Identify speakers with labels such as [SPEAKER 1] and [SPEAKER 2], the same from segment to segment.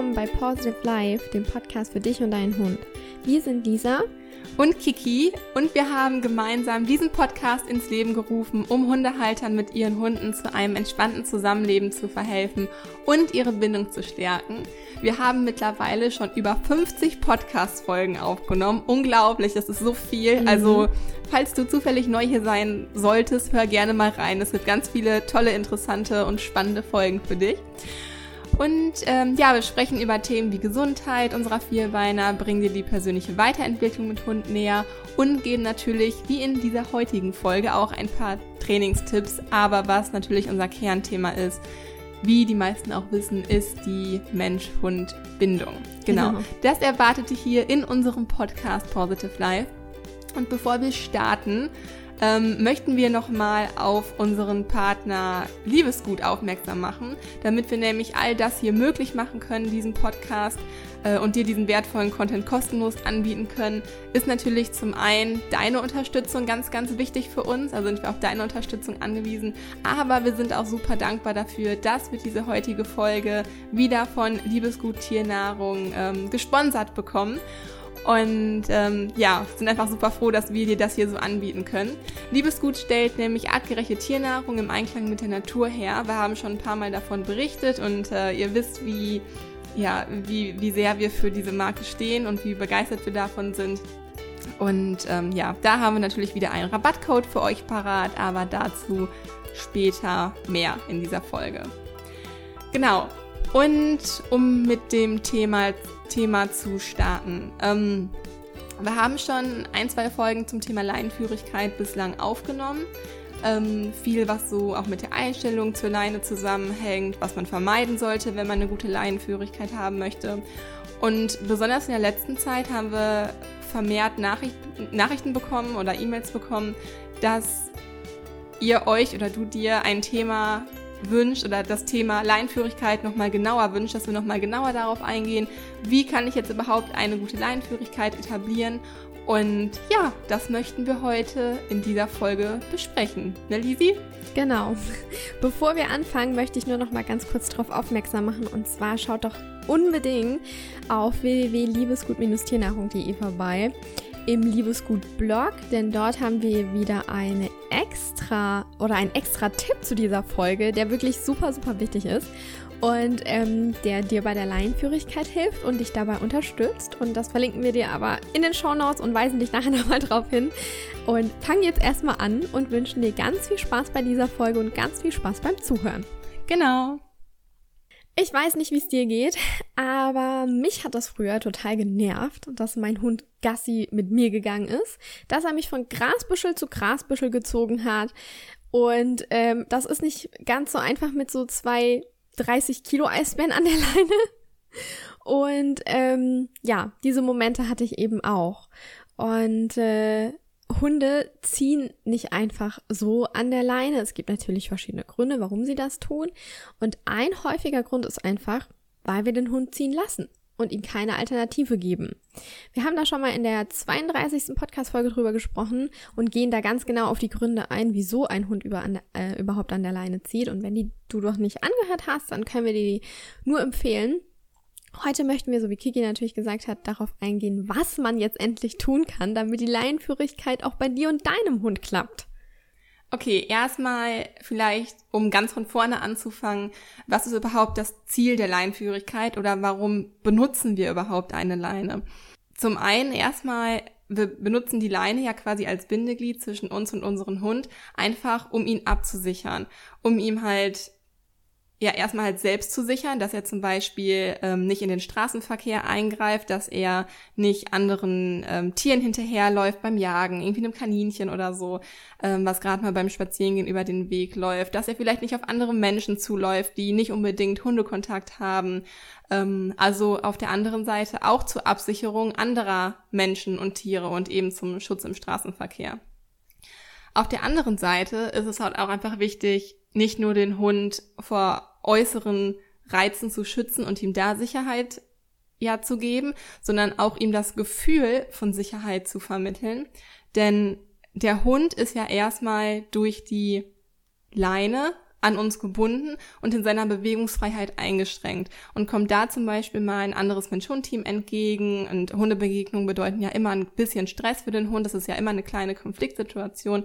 [SPEAKER 1] willkommen bei Positive Life, dem Podcast für dich und deinen Hund. Wir sind Lisa
[SPEAKER 2] und Kiki und wir haben gemeinsam diesen Podcast ins Leben gerufen, um Hundehaltern mit ihren Hunden zu einem entspannten Zusammenleben zu verhelfen und ihre Bindung zu stärken. Wir haben mittlerweile schon über 50 Podcast-Folgen aufgenommen. Unglaublich, das ist so viel. Mhm. Also, falls du zufällig neu hier sein solltest, hör gerne mal rein. Es gibt ganz viele tolle, interessante und spannende Folgen für dich. Und ähm, ja, wir sprechen über Themen wie Gesundheit unserer Vierbeiner, bringen dir die persönliche Weiterentwicklung mit Hund näher und geben natürlich, wie in dieser heutigen Folge, auch ein paar Trainingstipps. Aber was natürlich unser Kernthema ist, wie die meisten auch wissen, ist die Mensch-Hund-Bindung. Genau. genau. Das erwartet dich hier in unserem Podcast Positive Life. Und bevor wir starten, ähm, möchten wir nochmal auf unseren Partner Liebesgut aufmerksam machen, damit wir nämlich all das hier möglich machen können, diesen Podcast äh, und dir diesen wertvollen Content kostenlos anbieten können, ist natürlich zum einen deine Unterstützung ganz, ganz wichtig für uns, also sind wir auf deine Unterstützung angewiesen, aber wir sind auch super dankbar dafür, dass wir diese heutige Folge wieder von Liebesgut Tiernahrung ähm, gesponsert bekommen. Und ähm, ja, sind einfach super froh, dass wir dir das hier so anbieten können. Liebesgut stellt nämlich artgerechte Tiernahrung im Einklang mit der Natur her. Wir haben schon ein paar Mal davon berichtet und äh, ihr wisst, wie, ja, wie, wie sehr wir für diese Marke stehen und wie begeistert wir davon sind. Und ähm, ja, da haben wir natürlich wieder einen Rabattcode für euch parat, aber dazu später mehr in dieser Folge. Genau. Und um mit dem Thema Thema zu starten. Ähm, wir haben schon ein, zwei Folgen zum Thema Leinenführigkeit bislang aufgenommen. Ähm, viel, was so auch mit der Einstellung zur Leine zusammenhängt, was man vermeiden sollte, wenn man eine gute Leinenführigkeit haben möchte. Und besonders in der letzten Zeit haben wir vermehrt Nachricht, Nachrichten bekommen oder E-Mails bekommen, dass ihr euch oder du dir ein Thema wünscht oder das Thema Leinführigkeit nochmal genauer wünscht, dass wir nochmal genauer darauf eingehen, wie kann ich jetzt überhaupt eine gute Leinführigkeit etablieren. Und ja, das möchten wir heute in dieser Folge besprechen. Ne, Lisi?
[SPEAKER 1] Genau. Bevor wir anfangen, möchte ich nur noch mal ganz kurz darauf aufmerksam machen. Und zwar schaut doch unbedingt auf www.liebesgut-tiernahrung.de vorbei im Liebesgut-Blog, denn dort haben wir wieder eine extra oder ein extra Tipp zu dieser Folge, der wirklich super, super wichtig ist und ähm, der dir bei der Laienführigkeit hilft und dich dabei unterstützt. Und das verlinken wir dir aber in den Show Notes und weisen dich nachher nochmal drauf hin. Und fangen jetzt erstmal an und wünschen dir ganz viel Spaß bei dieser Folge und ganz viel Spaß beim Zuhören.
[SPEAKER 2] Genau.
[SPEAKER 1] Ich weiß nicht, wie es dir geht, aber mich hat das früher total genervt, dass mein Hund Gassi mit mir gegangen ist, dass er mich von Grasbüschel zu Grasbüschel gezogen hat. Und ähm, das ist nicht ganz so einfach mit so zwei 30 Kilo Eisbären an der Leine. Und ähm, ja, diese Momente hatte ich eben auch. Und äh, Hunde ziehen nicht einfach so an der Leine. Es gibt natürlich verschiedene Gründe, warum sie das tun. Und ein häufiger Grund ist einfach, weil wir den Hund ziehen lassen und ihm keine Alternative geben. Wir haben da schon mal in der 32. Podcast-Folge drüber gesprochen und gehen da ganz genau auf die Gründe ein, wieso ein Hund über an, äh, überhaupt an der Leine zieht. Und wenn die du doch nicht angehört hast, dann können wir dir die nur empfehlen. Heute möchten wir, so wie Kiki natürlich gesagt hat, darauf eingehen, was man jetzt endlich tun kann, damit die Laienführigkeit auch bei dir und deinem Hund klappt.
[SPEAKER 2] Okay, erstmal vielleicht, um ganz von vorne anzufangen, was ist überhaupt das Ziel der Leinenführigkeit oder warum benutzen wir überhaupt eine Leine? Zum einen erstmal, wir benutzen die Leine ja quasi als Bindeglied zwischen uns und unserem Hund, einfach um ihn abzusichern, um ihm halt ja erstmal halt selbst zu sichern, dass er zum Beispiel ähm, nicht in den Straßenverkehr eingreift, dass er nicht anderen ähm, Tieren hinterherläuft beim Jagen, irgendwie einem Kaninchen oder so, ähm, was gerade mal beim Spazierengehen über den Weg läuft, dass er vielleicht nicht auf andere Menschen zuläuft, die nicht unbedingt Hundekontakt haben. Ähm, also auf der anderen Seite auch zur Absicherung anderer Menschen und Tiere und eben zum Schutz im Straßenverkehr. Auf der anderen Seite ist es halt auch einfach wichtig, nicht nur den Hund vor äußeren Reizen zu schützen und ihm da Sicherheit ja zu geben, sondern auch ihm das Gefühl von Sicherheit zu vermitteln. Denn der Hund ist ja erstmal durch die Leine an uns gebunden und in seiner Bewegungsfreiheit eingeschränkt. Und kommt da zum Beispiel mal ein anderes Mensch-Hund-Team entgegen und Hundebegegnungen bedeuten ja immer ein bisschen Stress für den Hund, das ist ja immer eine kleine Konfliktsituation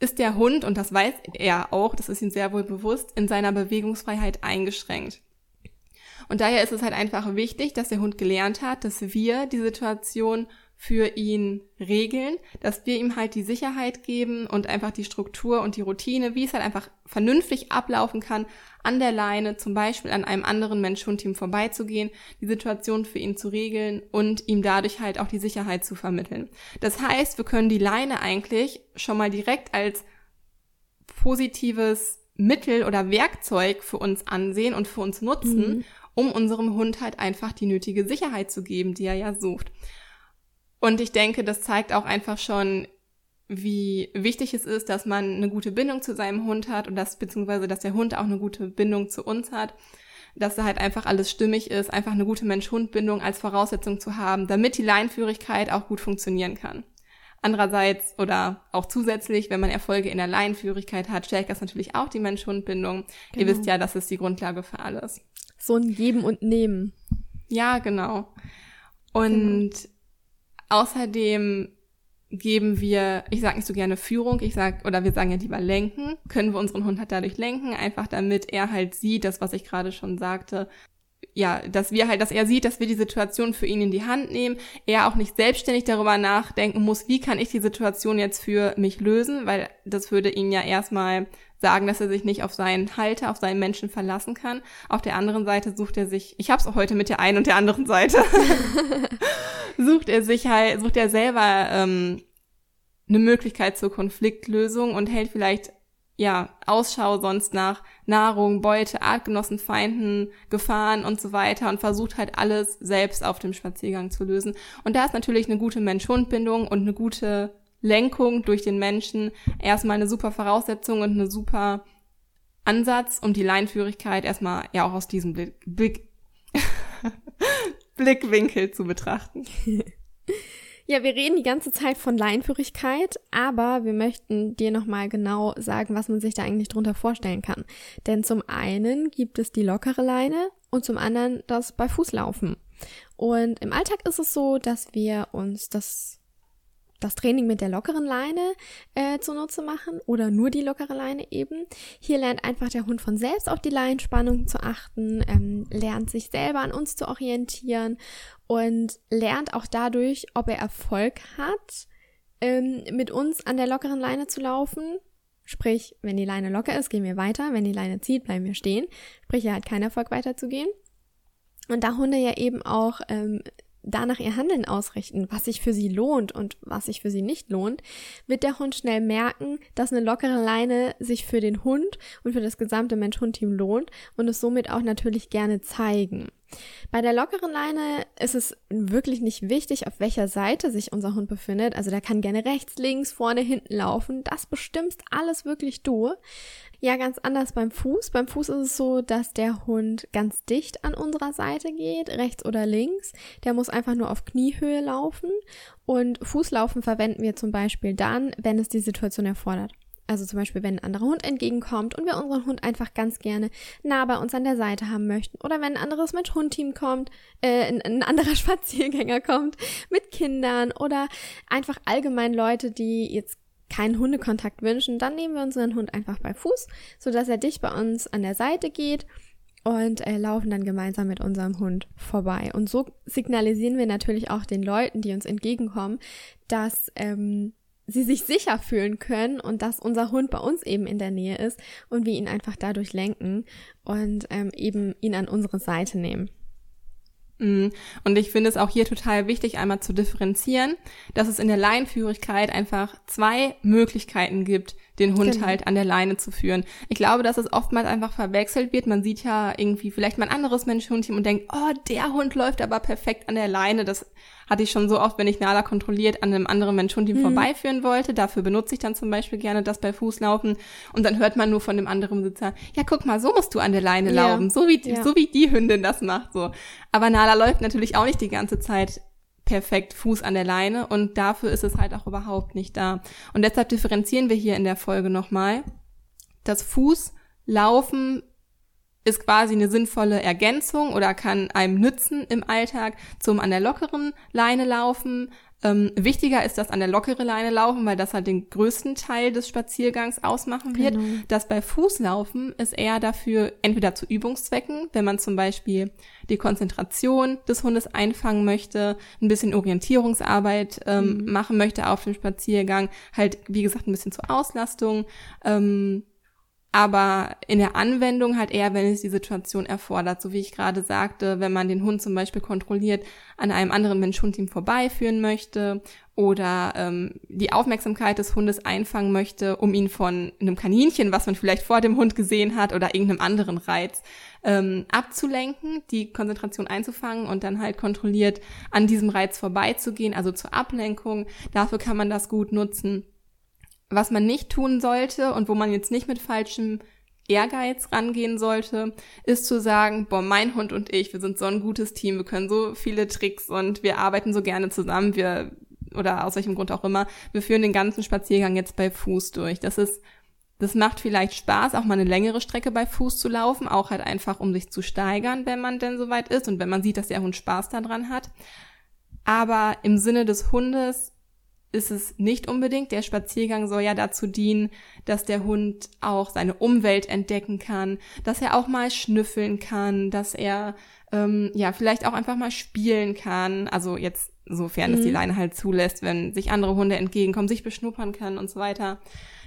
[SPEAKER 2] ist der Hund, und das weiß er auch, das ist ihm sehr wohl bewusst, in seiner Bewegungsfreiheit eingeschränkt. Und daher ist es halt einfach wichtig, dass der Hund gelernt hat, dass wir die Situation für ihn regeln, dass wir ihm halt die Sicherheit geben und einfach die Struktur und die Routine, wie es halt einfach vernünftig ablaufen kann, an der Leine zum Beispiel an einem anderen Mensch-Hund-Team vorbeizugehen, die Situation für ihn zu regeln und ihm dadurch halt auch die Sicherheit zu vermitteln. Das heißt, wir können die Leine eigentlich schon mal direkt als positives Mittel oder Werkzeug für uns ansehen und für uns nutzen, mhm. um unserem Hund halt einfach die nötige Sicherheit zu geben, die er ja sucht. Und ich denke, das zeigt auch einfach schon, wie wichtig es ist, dass man eine gute Bindung zu seinem Hund hat und dass, beziehungsweise, dass der Hund auch eine gute Bindung zu uns hat, dass da halt einfach alles stimmig ist, einfach eine gute Mensch-Hund-Bindung als Voraussetzung zu haben, damit die Leinführigkeit auch gut funktionieren kann. Andererseits oder auch zusätzlich, wenn man Erfolge in der Leinführigkeit hat, stärkt das natürlich auch die Mensch-Hund-Bindung. Genau. Ihr wisst ja, das ist die Grundlage für alles.
[SPEAKER 1] So ein Geben und Nehmen.
[SPEAKER 2] Ja, genau. Und genau. Außerdem geben wir, ich sage nicht so gerne Führung, ich sag oder wir sagen ja lieber lenken, können wir unseren Hund halt dadurch lenken, einfach damit er halt sieht, das was ich gerade schon sagte, ja, dass wir halt, dass er sieht, dass wir die Situation für ihn in die Hand nehmen, er auch nicht selbstständig darüber nachdenken muss, wie kann ich die Situation jetzt für mich lösen, weil das würde ihn ja erstmal sagen, dass er sich nicht auf seinen Halter, auf seinen Menschen verlassen kann. Auf der anderen Seite sucht er sich, ich hab's auch heute mit der einen und der anderen Seite, sucht er sich halt, sucht er selber ähm, eine Möglichkeit zur Konfliktlösung und hält vielleicht ja, Ausschau sonst nach Nahrung, Beute, Artgenossen, Feinden, Gefahren und so weiter und versucht halt alles selbst auf dem Spaziergang zu lösen. Und da ist natürlich eine gute Mensch-Hund-Bindung und eine gute Lenkung durch den Menschen erstmal eine super Voraussetzung und eine super Ansatz, um die Leinführigkeit erstmal ja auch aus diesem Blick, Blick Blickwinkel zu betrachten.
[SPEAKER 1] Ja, wir reden die ganze Zeit von Leinführigkeit, aber wir möchten dir nochmal genau sagen, was man sich da eigentlich drunter vorstellen kann. Denn zum einen gibt es die lockere Leine und zum anderen das bei Fußlaufen. Und im Alltag ist es so, dass wir uns das das Training mit der lockeren Leine äh, zunutze machen oder nur die lockere Leine eben. Hier lernt einfach der Hund von selbst auf die Leinspannung zu achten, ähm, lernt sich selber an uns zu orientieren und lernt auch dadurch, ob er Erfolg hat, ähm, mit uns an der lockeren Leine zu laufen. Sprich, wenn die Leine locker ist, gehen wir weiter. Wenn die Leine zieht, bleiben wir stehen. Sprich, er hat keinen Erfolg weiterzugehen. Und da Hunde ja eben auch ähm, danach ihr Handeln ausrichten, was sich für sie lohnt und was sich für sie nicht lohnt, wird der Hund schnell merken, dass eine lockere Leine sich für den Hund und für das gesamte Mensch-Hund-Team lohnt und es somit auch natürlich gerne zeigen. Bei der lockeren Leine ist es wirklich nicht wichtig, auf welcher Seite sich unser Hund befindet. Also der kann gerne rechts, links, vorne, hinten laufen. Das bestimmst alles wirklich du. Ja, ganz anders beim Fuß. Beim Fuß ist es so, dass der Hund ganz dicht an unserer Seite geht, rechts oder links. Der muss einfach nur auf Kniehöhe laufen. Und Fußlaufen verwenden wir zum Beispiel dann, wenn es die Situation erfordert. Also zum Beispiel, wenn ein anderer Hund entgegenkommt und wir unseren Hund einfach ganz gerne nah bei uns an der Seite haben möchten. Oder wenn ein anderes Mensch-Hund-Team kommt, äh, ein, ein anderer Spaziergänger kommt mit Kindern oder einfach allgemein Leute, die jetzt keinen Hundekontakt wünschen, dann nehmen wir unseren Hund einfach bei Fuß, sodass er dicht bei uns an der Seite geht und äh, laufen dann gemeinsam mit unserem Hund vorbei. Und so signalisieren wir natürlich auch den Leuten, die uns entgegenkommen, dass ähm, sie sich sicher fühlen können und dass unser Hund bei uns eben in der Nähe ist und wir ihn einfach dadurch lenken und ähm, eben ihn an unsere Seite nehmen.
[SPEAKER 2] Mhm. Und ich finde es auch hier total wichtig, einmal zu differenzieren, dass es in der Leinführigkeit einfach zwei Möglichkeiten gibt, den Hund genau. halt an der Leine zu führen. Ich glaube, dass es oftmals einfach verwechselt wird. Man sieht ja irgendwie vielleicht mal ein anderes Mensch-Hund-Team und denkt, oh, der Hund läuft aber perfekt an der Leine. Das hatte ich schon so oft, wenn ich Nala kontrolliert an einem anderen Mensch-Hund-Team mhm. vorbeiführen wollte. Dafür benutze ich dann zum Beispiel gerne das bei Fußlaufen. Und dann hört man nur von dem anderen Besitzer, ja, guck mal, so musst du an der Leine ja. laufen. So wie, ja. so wie die Hündin das macht, so. Aber Nala läuft natürlich auch nicht die ganze Zeit perfekt Fuß an der Leine und dafür ist es halt auch überhaupt nicht da. Und deshalb differenzieren wir hier in der Folge nochmal, dass Fuß Laufen ist quasi eine sinnvolle Ergänzung oder kann einem nützen im Alltag zum an der lockeren Leine laufen. Ähm, wichtiger ist das an der lockere Leine laufen, weil das halt den größten Teil des Spaziergangs ausmachen wird. Genau. Das bei Fußlaufen ist eher dafür entweder zu Übungszwecken, wenn man zum Beispiel die Konzentration des Hundes einfangen möchte, ein bisschen Orientierungsarbeit ähm, mhm. machen möchte auf dem Spaziergang, halt wie gesagt ein bisschen zur Auslastung. Ähm, aber in der Anwendung halt eher, wenn es die Situation erfordert. So wie ich gerade sagte, wenn man den Hund zum Beispiel kontrolliert an einem anderen Mensch-Hund-Team vorbeiführen möchte oder ähm, die Aufmerksamkeit des Hundes einfangen möchte, um ihn von einem Kaninchen, was man vielleicht vor dem Hund gesehen hat, oder irgendeinem anderen Reiz ähm, abzulenken, die Konzentration einzufangen und dann halt kontrolliert an diesem Reiz vorbeizugehen, also zur Ablenkung. Dafür kann man das gut nutzen was man nicht tun sollte und wo man jetzt nicht mit falschem Ehrgeiz rangehen sollte, ist zu sagen, boah, mein Hund und ich, wir sind so ein gutes Team, wir können so viele Tricks und wir arbeiten so gerne zusammen, wir, oder aus welchem Grund auch immer, wir führen den ganzen Spaziergang jetzt bei Fuß durch. Das ist, das macht vielleicht Spaß, auch mal eine längere Strecke bei Fuß zu laufen, auch halt einfach, um sich zu steigern, wenn man denn soweit ist und wenn man sieht, dass der Hund Spaß daran hat. Aber im Sinne des Hundes ist es nicht unbedingt. Der Spaziergang soll ja dazu dienen, dass der Hund auch seine Umwelt entdecken kann, dass er auch mal schnüffeln kann, dass er ähm, ja vielleicht auch einfach mal spielen kann. Also jetzt sofern mhm. es die mhm. Leine halt zulässt, wenn sich andere Hunde entgegenkommen, sich beschnuppern können und so weiter.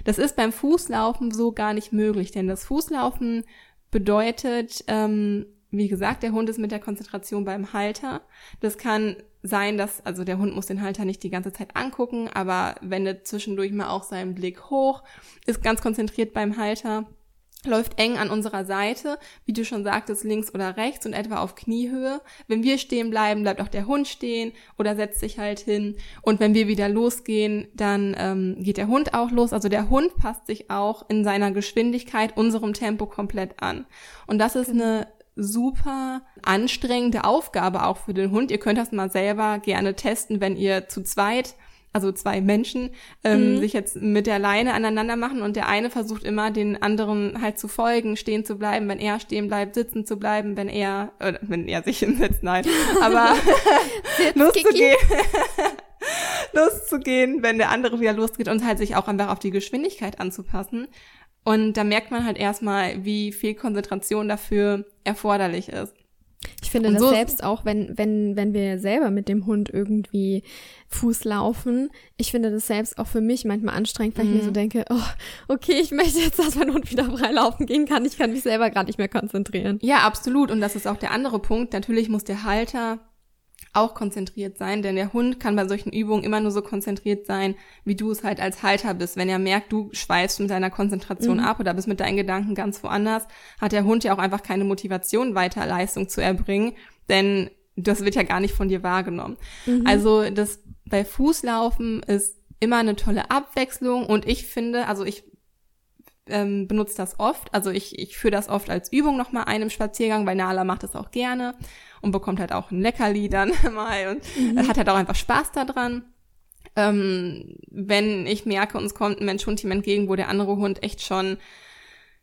[SPEAKER 2] Das ist beim Fußlaufen so gar nicht möglich, denn das Fußlaufen bedeutet, ähm, wie gesagt, der Hund ist mit der Konzentration beim Halter. Das kann sein, dass, also der Hund muss den Halter nicht die ganze Zeit angucken, aber wendet zwischendurch mal auch seinen Blick hoch, ist ganz konzentriert beim Halter, läuft eng an unserer Seite, wie du schon sagtest, links oder rechts und etwa auf Kniehöhe. Wenn wir stehen bleiben, bleibt auch der Hund stehen oder setzt sich halt hin. Und wenn wir wieder losgehen, dann ähm, geht der Hund auch los. Also der Hund passt sich auch in seiner Geschwindigkeit unserem Tempo komplett an. Und das ist genau. eine super anstrengende Aufgabe auch für den Hund. Ihr könnt das mal selber gerne testen, wenn ihr zu zweit also zwei Menschen, ähm, mhm. sich jetzt mit der Leine aneinander machen und der eine versucht immer, den anderen halt zu folgen, stehen zu bleiben, wenn er stehen bleibt, sitzen zu bleiben, wenn er, äh, wenn er sich hinsetzt, nein, aber loszugehen. loszugehen, wenn der andere wieder losgeht und halt sich auch einfach auf die Geschwindigkeit anzupassen. Und da merkt man halt erstmal, wie viel Konzentration dafür erforderlich ist.
[SPEAKER 1] Ich finde und das so selbst auch, wenn, wenn, wenn wir selber mit dem Hund irgendwie Fuß laufen, ich finde das selbst auch für mich manchmal anstrengend, weil mhm. ich mir so mhm. denke, oh, okay, ich möchte jetzt, dass mein Hund wieder frei laufen gehen kann. Ich kann mich selber gerade nicht mehr konzentrieren.
[SPEAKER 2] Ja, absolut. Und das ist auch der andere Punkt. Natürlich muss der Halter auch konzentriert sein, denn der Hund kann bei solchen Übungen immer nur so konzentriert sein, wie du es halt als Halter bist. Wenn er merkt, du schweifst mit deiner Konzentration mhm. ab oder bist mit deinen Gedanken ganz woanders, hat der Hund ja auch einfach keine Motivation, weiter Leistung zu erbringen, denn das wird ja gar nicht von dir wahrgenommen. Mhm. Also das bei Fußlaufen ist immer eine tolle Abwechslung und ich finde, also ich ähm, benutze das oft, also ich, ich führe das oft als Übung nochmal ein im Spaziergang, weil Nala macht das auch gerne und bekommt halt auch ein Leckerli dann mal und mhm. hat halt auch einfach Spaß daran. Ähm, wenn ich merke, uns kommt ein Mensch-Hund-Team entgegen, wo der andere Hund echt schon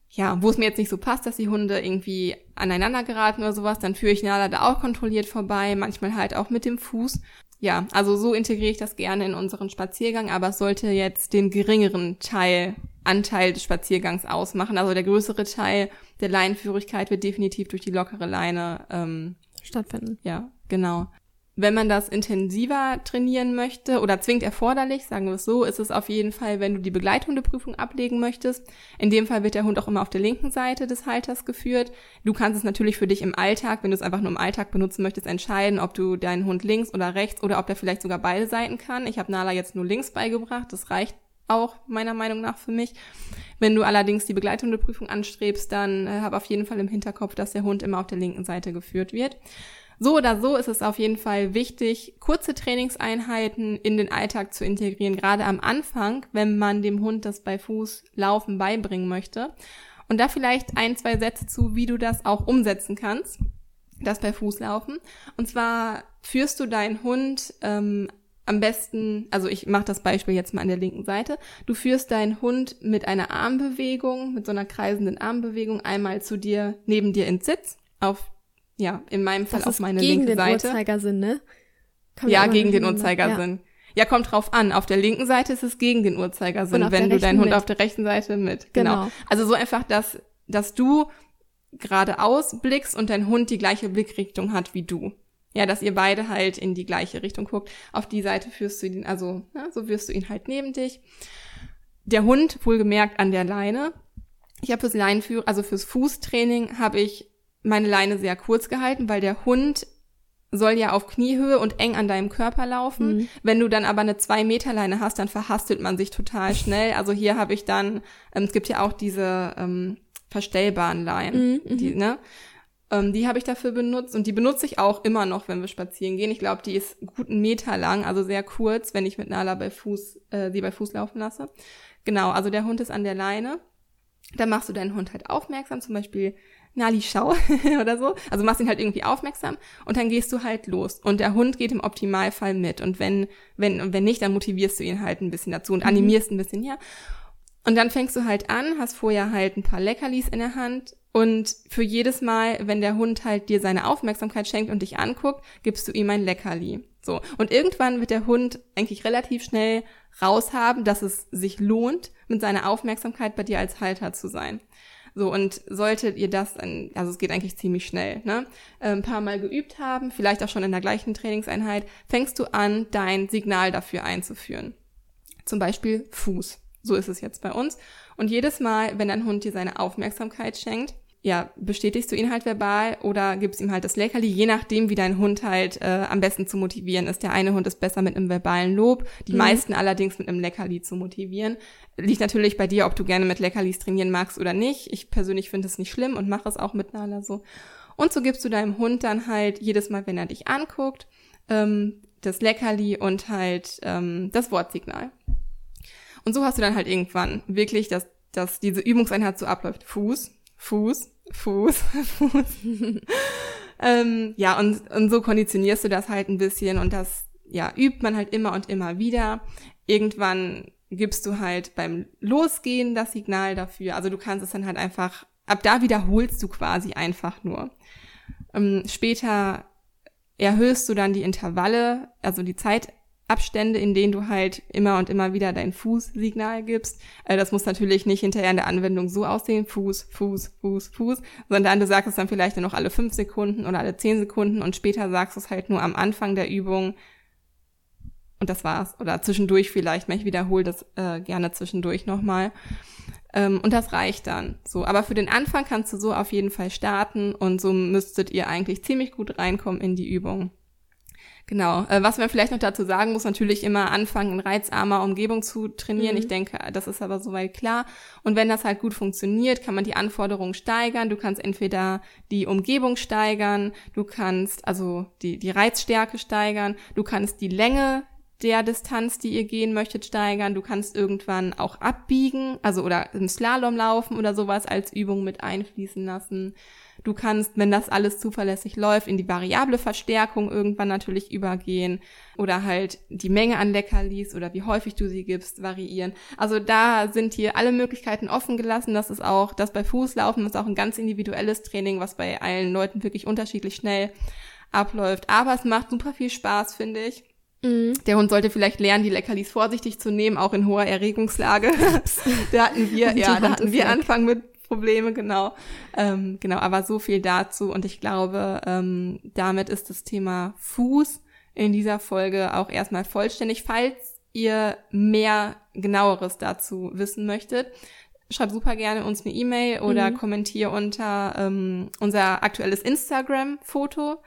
[SPEAKER 2] ja, wo es mir jetzt nicht so passt, dass die Hunde irgendwie aneinander geraten oder sowas, dann führe ich Nala da auch kontrolliert vorbei, manchmal halt auch mit dem Fuß. Ja, also so integriere ich das gerne in unseren Spaziergang, aber es sollte jetzt den geringeren Teil, Anteil des Spaziergangs ausmachen. Also der größere Teil der Leinenführigkeit wird definitiv durch die lockere Leine ähm,
[SPEAKER 1] stattfinden.
[SPEAKER 2] Ja, genau. Wenn man das intensiver trainieren möchte oder zwingend erforderlich, sagen wir es so, ist es auf jeden Fall, wenn du die Begleithundeprüfung ablegen möchtest. In dem Fall wird der Hund auch immer auf der linken Seite des Halters geführt. Du kannst es natürlich für dich im Alltag, wenn du es einfach nur im Alltag benutzen möchtest, entscheiden, ob du deinen Hund links oder rechts oder ob der vielleicht sogar beide Seiten kann. Ich habe Nala jetzt nur links beigebracht, das reicht auch meiner Meinung nach für mich. Wenn du allerdings die Begleithundeprüfung anstrebst, dann äh, hab auf jeden Fall im Hinterkopf, dass der Hund immer auf der linken Seite geführt wird. So oder so ist es auf jeden Fall wichtig, kurze Trainingseinheiten in den Alltag zu integrieren, gerade am Anfang, wenn man dem Hund das bei Fuß laufen beibringen möchte. Und da vielleicht ein, zwei Sätze zu, wie du das auch umsetzen kannst, das bei Fuß laufen. Und zwar führst du deinen Hund ähm, am besten, also ich mache das Beispiel jetzt mal an der linken Seite. Du führst deinen Hund mit einer Armbewegung, mit so einer kreisenden Armbewegung einmal zu dir, neben dir ins Sitz, auf, ja, in meinem Fall
[SPEAKER 1] Das
[SPEAKER 2] auf meine
[SPEAKER 1] gegen
[SPEAKER 2] linke
[SPEAKER 1] den
[SPEAKER 2] Seite.
[SPEAKER 1] Uhrzeigersinn, ne? Kommt
[SPEAKER 2] Ja, gegen den
[SPEAKER 1] durcheinander.
[SPEAKER 2] Uhrzeigersinn. Ja. kommt drauf an. Auf der linken Seite ist es gegen den Uhrzeigersinn, wenn du deinen Hund
[SPEAKER 1] mit.
[SPEAKER 2] auf der rechten Seite mit. Genau.
[SPEAKER 1] Genau.
[SPEAKER 2] Also so einfach, dass, dass du geradeaus blickst und dein Hund die gleiche Blickrichtung hat wie du. Ja, dass ihr beide halt in die gleiche Richtung guckt. Auf die Seite führst du ihn, also ja, so wirst du ihn halt neben dich. Der Hund, wohlgemerkt an der Leine. Ich habe fürs Leinenführen, also fürs Fußtraining, habe ich meine Leine sehr kurz gehalten, weil der Hund soll ja auf Kniehöhe und eng an deinem Körper laufen.
[SPEAKER 1] Mhm.
[SPEAKER 2] Wenn du dann aber eine zwei Meter Leine hast, dann verhastelt man sich total schnell. Also hier habe ich dann, ähm, es gibt ja auch diese ähm, verstellbaren Leinen,
[SPEAKER 1] Mhm,
[SPEAKER 2] die, ne? Ähm, die habe ich dafür benutzt und die benutze ich auch immer noch, wenn wir spazieren gehen. Ich glaube, die ist gut einen Meter lang, also sehr kurz, wenn ich mit Nala bei Fuß, äh, sie bei Fuß laufen lasse. Genau, also der Hund ist an der Leine. Dann machst du deinen Hund halt aufmerksam, zum Beispiel Nali, schau oder so. Also machst ihn halt irgendwie aufmerksam und dann gehst du halt los. Und der Hund geht im Optimalfall mit. Und wenn, wenn, wenn nicht, dann motivierst du ihn halt ein bisschen dazu und animierst ein bisschen, ja. Und dann fängst du halt an, hast vorher halt ein paar Leckerlis in der Hand und für jedes Mal, wenn der Hund halt dir seine Aufmerksamkeit schenkt und dich anguckt, gibst du ihm ein Leckerli. So. Und irgendwann wird der Hund eigentlich relativ schnell raushaben, dass es sich lohnt, mit seiner Aufmerksamkeit bei dir als Halter zu sein. So, und solltet ihr das, dann, also es geht eigentlich ziemlich schnell, ne, äh, ein paar Mal geübt haben, vielleicht auch schon in der gleichen Trainingseinheit, fängst du an, dein Signal dafür einzuführen. Zum Beispiel Fuß. So ist es jetzt bei uns. Und jedes Mal, wenn dein Hund dir seine Aufmerksamkeit schenkt, ja, bestätigst du ihn halt verbal oder gibst ihm halt das Leckerli, je nachdem, wie dein Hund halt äh, am besten zu motivieren ist. Der eine Hund ist besser mit einem verbalen Lob, die
[SPEAKER 1] Mhm.
[SPEAKER 2] meisten allerdings mit einem Leckerli zu motivieren. Liegt natürlich bei dir, ob du gerne mit Leckerlis trainieren magst oder nicht. Ich persönlich finde es nicht schlimm und mache es auch mit Nala so. Und so gibst du deinem Hund dann halt jedes Mal, wenn er dich anguckt, ähm, das Leckerli und halt ähm, das Wortsignal. Und so hast du dann halt irgendwann wirklich, dass, dass diese Übungseinheit so abläuft. Fuß, Fuß, Fuß, Fuß. ähm, ja, und, und so konditionierst du das halt ein bisschen und das, ja, übt man halt immer und immer wieder. Irgendwann gibst du halt beim Losgehen das Signal dafür. Also du kannst es dann halt einfach, ab da wiederholst du quasi einfach nur. Ähm, später erhöhst du dann die Intervalle, also die Zeitabstände, in denen du halt immer und immer wieder dein Fußsignal gibst. Äh, das muss natürlich nicht hinterher in der Anwendung so aussehen, Fuß, Fuß, Fuß, Fuß, sondern du sagst es dann vielleicht nur noch alle fünf Sekunden oder alle zehn Sekunden und später sagst du es halt nur am Anfang der Übung und das war's. Oder zwischendurch vielleicht, ich wiederhole das äh, gerne zwischendurch nochmal. Ähm, und das reicht dann. So, aber für den Anfang kannst du so auf jeden Fall starten und so müsstet ihr eigentlich ziemlich gut reinkommen in die Übung. Genau. Äh, was man vielleicht noch dazu sagen muss, natürlich immer anfangen, in reizarmer Umgebung zu trainieren.
[SPEAKER 1] Mhm.
[SPEAKER 2] Ich denke, das ist aber soweit klar. Und wenn das halt gut funktioniert, kann man die Anforderungen steigern. Du kannst entweder die Umgebung steigern, du kannst also die, die Reizstärke steigern, du kannst die Länge der Distanz, die ihr gehen möchtet, steigern. Du kannst irgendwann auch abbiegen, also oder im Slalom laufen oder sowas als Übung mit einfließen lassen. Du kannst, wenn das alles zuverlässig läuft, in die variable Verstärkung irgendwann natürlich übergehen oder halt die Menge an Leckerlis oder wie häufig du sie gibst, variieren. Also da sind hier alle Möglichkeiten offen gelassen. Das ist auch, das bei Fußlaufen ist auch ein ganz individuelles Training, was bei allen Leuten wirklich unterschiedlich schnell abläuft. Aber es macht super viel Spaß, finde ich.
[SPEAKER 1] Mhm.
[SPEAKER 2] Der Hund sollte vielleicht lernen, die Leckerlis vorsichtig zu nehmen, auch in hoher Erregungslage. da hatten wir, ja, da hatten wir. Anfang mit Probleme, genau. Ähm, genau, aber so viel dazu. Und ich glaube, ähm, damit ist das Thema Fuß in dieser Folge auch erstmal vollständig. Falls ihr mehr genaueres dazu wissen möchtet, schreib super gerne uns eine E-Mail oder
[SPEAKER 1] Mhm.
[SPEAKER 2] kommentier unter ähm, unser aktuelles Instagram-Foto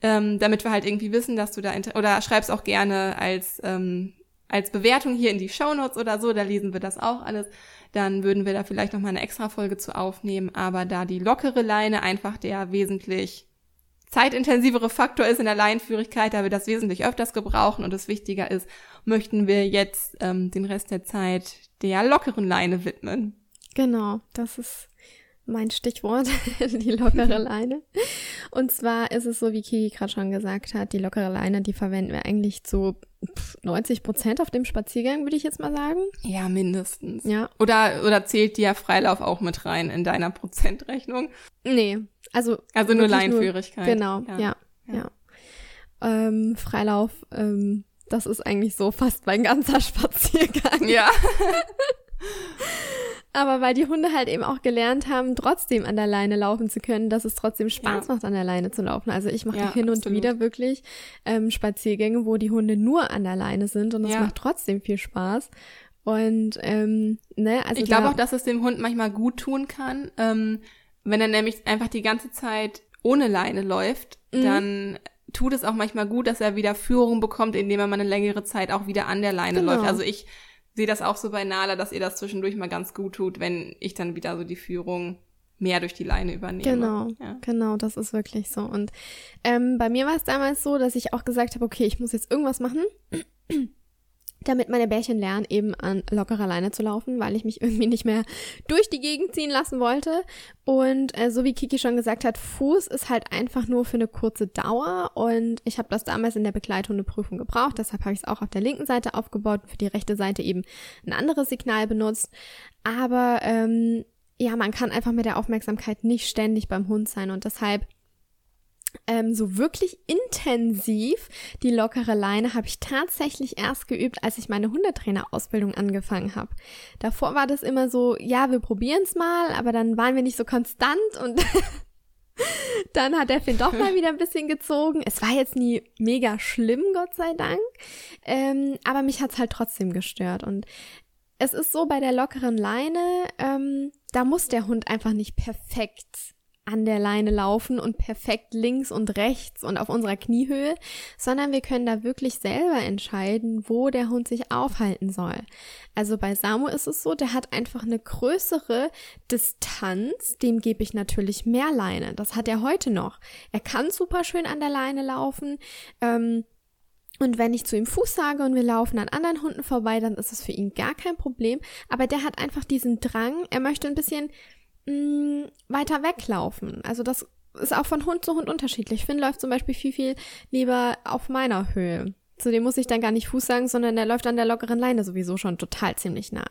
[SPEAKER 2] ähm, damit wir halt irgendwie wissen, dass du da oder schreib's auch gerne als ähm, als Bewertung hier in die Shownotes oder so, da lesen wir das auch alles. Dann würden wir da vielleicht noch mal eine extra Folge zu aufnehmen, aber da die lockere Leine einfach der wesentlich zeitintensivere Faktor ist in der Leinenführigkeit, da wir das wesentlich öfters gebrauchen und es wichtiger ist, möchten wir jetzt ähm, den Rest der Zeit der lockeren Leine widmen.
[SPEAKER 1] Genau, das ist mein Stichwort, die lockere Leine. Und zwar ist es so, wie Kiki gerade schon gesagt hat, die lockere Leine, die verwenden wir eigentlich zu 90 Prozent auf dem Spaziergang, würde ich jetzt mal sagen.
[SPEAKER 2] Ja, mindestens.
[SPEAKER 1] Ja.
[SPEAKER 2] Oder, oder zählt die ja Freilauf auch mit rein in deiner Prozentrechnung?
[SPEAKER 1] Nee, also.
[SPEAKER 2] Also nur Leinführigkeit.
[SPEAKER 1] genau, ja. ja, ja. ja. Ähm, Freilauf, ähm, das ist eigentlich so fast mein ganzer Spaziergang.
[SPEAKER 2] Ja.
[SPEAKER 1] Aber weil die Hunde halt eben auch gelernt haben, trotzdem an der Leine laufen zu können, dass es trotzdem Spaß ja. macht, an der Leine zu laufen. Also ich mache ja, hin und absolut. wieder wirklich ähm, Spaziergänge, wo die Hunde nur an der Leine sind und es ja. macht trotzdem viel Spaß. Und ähm, ne, also
[SPEAKER 2] ich glaube auch, dass es dem Hund manchmal gut tun kann, ähm, wenn er nämlich einfach die ganze Zeit ohne Leine läuft, mhm. dann tut es auch manchmal gut, dass er wieder Führung bekommt, indem er mal eine längere Zeit auch wieder an der Leine genau. läuft. Also ich sehe das auch so bei Nala, dass ihr das zwischendurch mal ganz gut tut, wenn ich dann wieder so die Führung mehr durch die Leine übernehme.
[SPEAKER 1] Genau, ja. genau, das ist wirklich so. Und ähm, bei mir war es damals so, dass ich auch gesagt habe, okay, ich muss jetzt irgendwas machen damit meine Bärchen lernen, eben an lockerer Leine zu laufen, weil ich mich irgendwie nicht mehr durch die Gegend ziehen lassen wollte. Und äh, so wie Kiki schon gesagt hat, Fuß ist halt einfach nur für eine kurze Dauer. Und ich habe das damals in der Begleithundeprüfung gebraucht. Deshalb habe ich es auch auf der linken Seite aufgebaut und für die rechte Seite eben ein anderes Signal benutzt. Aber ähm, ja, man kann einfach mit der Aufmerksamkeit nicht ständig beim Hund sein. Und deshalb ähm, so wirklich intensiv die lockere Leine habe ich tatsächlich erst geübt, als ich meine Hundetrainerausbildung angefangen habe. Davor war das immer so, ja, wir probieren es mal, aber dann waren wir nicht so konstant und dann hat der Finn doch mal wieder ein bisschen gezogen. Es war jetzt nie mega schlimm, Gott sei Dank, ähm, aber mich hat's halt trotzdem gestört und es ist so bei der lockeren Leine, ähm, da muss der Hund einfach nicht perfekt an der Leine laufen und perfekt links und rechts und auf unserer Kniehöhe, sondern wir können da wirklich selber entscheiden, wo der Hund sich aufhalten soll. Also bei Samu ist es so, der hat einfach eine größere Distanz, dem gebe ich natürlich mehr Leine. Das hat er heute noch. Er kann super schön an der Leine laufen. Ähm, und wenn ich zu ihm Fuß sage und wir laufen an anderen Hunden vorbei, dann ist es für ihn gar kein Problem. Aber der hat einfach diesen Drang, er möchte ein bisschen mh, mm, weiter weglaufen. Also das ist auch von Hund zu Hund unterschiedlich. Finn läuft zum Beispiel viel, viel lieber auf meiner Höhe. Zu dem muss ich dann gar nicht Fuß sagen, sondern der läuft an der lockeren Leine sowieso schon total ziemlich nah.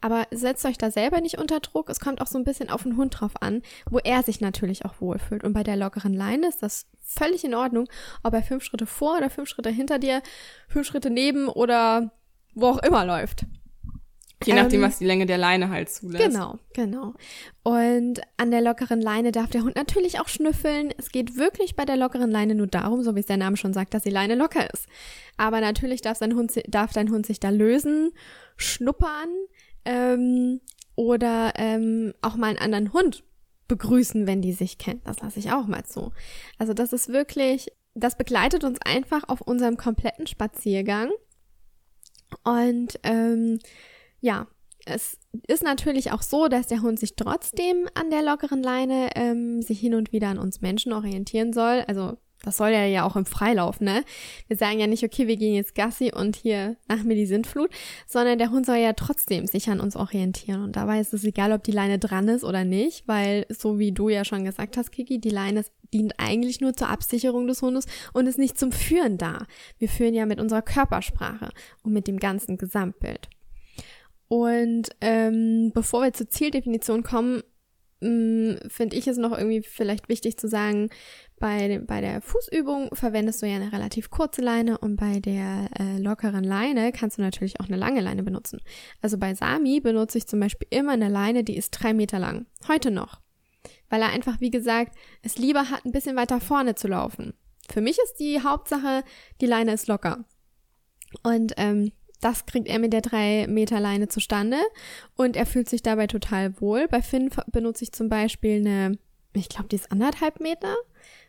[SPEAKER 1] Aber setzt euch da selber nicht unter Druck. Es kommt auch so ein bisschen auf den Hund drauf an, wo er sich natürlich auch wohlfühlt. Und bei der lockeren Leine ist das völlig in Ordnung, ob er fünf Schritte vor oder fünf Schritte hinter dir, fünf Schritte neben oder wo auch immer läuft.
[SPEAKER 2] Je nachdem, ähm, was die Länge der Leine halt zulässt.
[SPEAKER 1] Genau, genau. Und an der lockeren Leine darf der Hund natürlich auch schnüffeln. Es geht wirklich bei der lockeren Leine nur darum, so wie es der Name schon sagt, dass die Leine locker ist. Aber natürlich darf, sein Hund, darf dein Hund sich da lösen, schnuppern ähm, oder ähm, auch mal einen anderen Hund begrüßen, wenn die sich kennen. Das lasse ich auch mal zu. Also das ist wirklich, das begleitet uns einfach auf unserem kompletten Spaziergang. Und ähm, ja, es ist natürlich auch so, dass der Hund sich trotzdem an der lockeren Leine ähm, sich hin und wieder an uns Menschen orientieren soll. Also das soll er ja auch im Freilauf, ne? Wir sagen ja nicht, okay, wir gehen jetzt Gassi und hier nach mir die Sintflut, sondern der Hund soll ja trotzdem sich an uns orientieren. Und dabei ist es egal, ob die Leine dran ist oder nicht, weil, so wie du ja schon gesagt hast, Kiki, die Leine dient eigentlich nur zur Absicherung des Hundes und ist nicht zum Führen da. Wir führen ja mit unserer Körpersprache und mit dem ganzen Gesamtbild. Und ähm, bevor wir zur Zieldefinition kommen, mm, finde ich es noch irgendwie vielleicht wichtig zu sagen, bei, bei der Fußübung verwendest du ja eine relativ kurze Leine und bei der äh, lockeren Leine kannst du natürlich auch eine lange Leine benutzen. Also bei Sami benutze ich zum Beispiel immer eine Leine, die ist drei Meter lang. Heute noch. Weil er einfach, wie gesagt, es lieber hat, ein bisschen weiter vorne zu laufen. Für mich ist die Hauptsache, die Leine ist locker. Und ähm, das kriegt er mit der 3 Meter Leine zustande und er fühlt sich dabei total wohl. Bei Finn benutze ich zum Beispiel eine, ich glaube, die ist anderthalb Meter,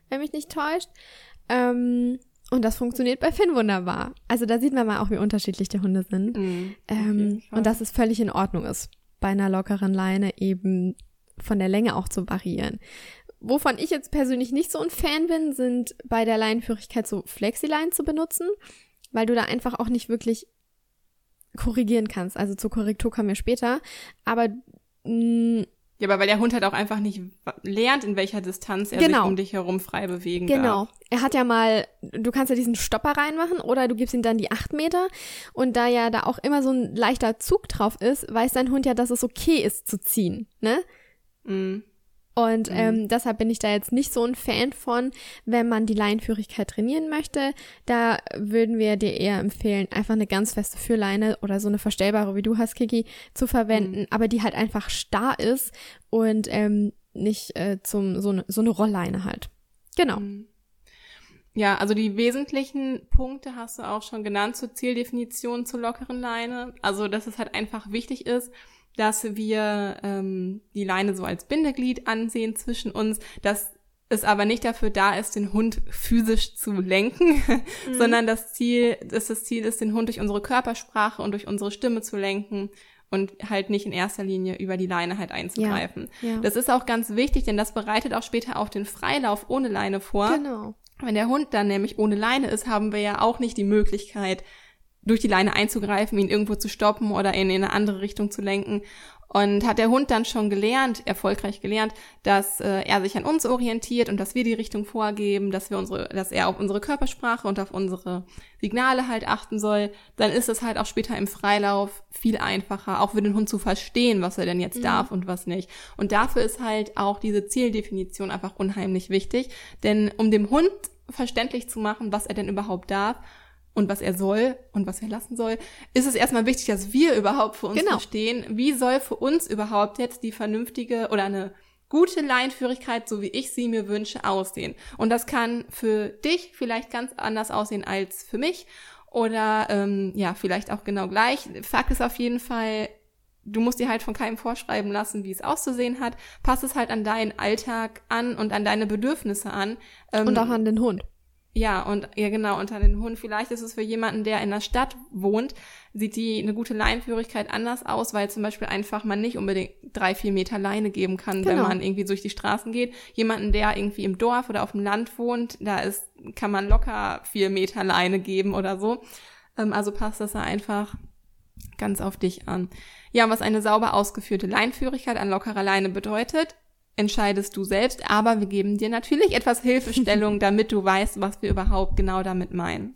[SPEAKER 1] wenn mich nicht täuscht. Ähm, und das funktioniert bei Finn wunderbar. Also da sieht man mal auch, wie unterschiedlich die Hunde sind. Mhm, ähm, und dass es völlig in Ordnung ist, bei einer lockeren Leine eben von der Länge auch zu variieren. Wovon ich jetzt persönlich nicht so ein Fan bin, sind bei der Leinenführigkeit so Flexileinen zu benutzen, weil du da einfach auch nicht wirklich korrigieren kannst. Also zur Korrektur kommen wir später. Aber mh, mm,
[SPEAKER 2] Ja, aber weil der Hund halt auch einfach nicht lernt, in welcher Distanz er genau. sich um dich herum frei bewegen
[SPEAKER 1] genau.
[SPEAKER 2] darf.
[SPEAKER 1] Genau. Er hat ja mal, du kannst ja diesen Stopper reinmachen oder du gibst ihm dann die acht Meter. Und da ja da auch immer so ein leichter Zug drauf ist, weiß dein Hund ja, dass es okay ist zu ziehen, ne? Mhm. Und mhm. ähm, deshalb bin ich da jetzt nicht so ein Fan von, wenn man die Leinenführigkeit trainieren möchte. Da würden wir dir eher empfehlen, einfach eine ganz feste Führleine oder so eine verstellbare, wie du hast, Kiki, zu verwenden, mhm. aber die halt einfach starr ist und ähm, nicht äh, zum so, ne, so eine Rollleine halt. Genau. Mhm.
[SPEAKER 2] Ja, also die wesentlichen Punkte hast du auch schon genannt zur Zieldefinition zur lockeren Leine. Also, dass es halt einfach wichtig ist, dass wir ähm, die Leine so als Bindeglied ansehen zwischen uns, dass es aber nicht dafür da ist, den Hund physisch zu lenken, mhm. sondern das Ziel, dass das Ziel ist, den Hund durch unsere Körpersprache und durch unsere Stimme zu lenken und halt nicht in erster Linie über die Leine halt einzugreifen. Ja, ja. Das ist auch ganz wichtig, denn das bereitet auch später auch den Freilauf ohne Leine vor. Genau. Wenn der Hund dann nämlich ohne Leine ist, haben wir ja auch nicht die Möglichkeit, durch die Leine einzugreifen, ihn irgendwo zu stoppen oder ihn in eine andere Richtung zu lenken. Und hat der Hund dann schon gelernt, erfolgreich gelernt, dass äh, er sich an uns orientiert und dass wir die Richtung vorgeben, dass wir unsere, dass er auf unsere Körpersprache und auf unsere Signale halt achten soll, dann ist es halt auch später im Freilauf viel einfacher, auch für den Hund zu verstehen, was er denn jetzt mhm. darf und was nicht. Und dafür ist halt auch diese Zieldefinition einfach unheimlich wichtig, denn um dem Hund verständlich zu machen, was er denn überhaupt darf und was er soll und was er lassen soll, ist es erstmal wichtig, dass wir überhaupt für uns genau. verstehen, wie soll für uns überhaupt jetzt die vernünftige oder eine gute Leinführigkeit, so wie ich sie mir wünsche, aussehen. Und das kann für dich vielleicht ganz anders aussehen als für mich oder ähm, ja, vielleicht auch genau gleich. Fakt ist auf jeden Fall, du musst dir halt von keinem vorschreiben lassen, wie es auszusehen hat. Pass es halt an deinen Alltag an und an deine Bedürfnisse an.
[SPEAKER 1] Ähm, und auch an den Hund.
[SPEAKER 2] Ja, und ja genau, unter den Hund. Vielleicht ist es für jemanden, der in der Stadt wohnt, sieht die eine gute Leinenführigkeit anders aus, weil zum Beispiel einfach man nicht unbedingt drei, vier Meter Leine geben kann, genau. wenn man irgendwie durch die Straßen geht. Jemanden, der irgendwie im Dorf oder auf dem Land wohnt, da ist, kann man locker vier Meter Leine geben oder so. Ähm, also passt das da einfach ganz auf dich an. Ja, was eine sauber ausgeführte Leinführigkeit an lockerer Leine bedeutet, entscheidest du selbst, aber wir geben dir natürlich etwas Hilfestellung, damit du weißt, was wir überhaupt genau damit meinen.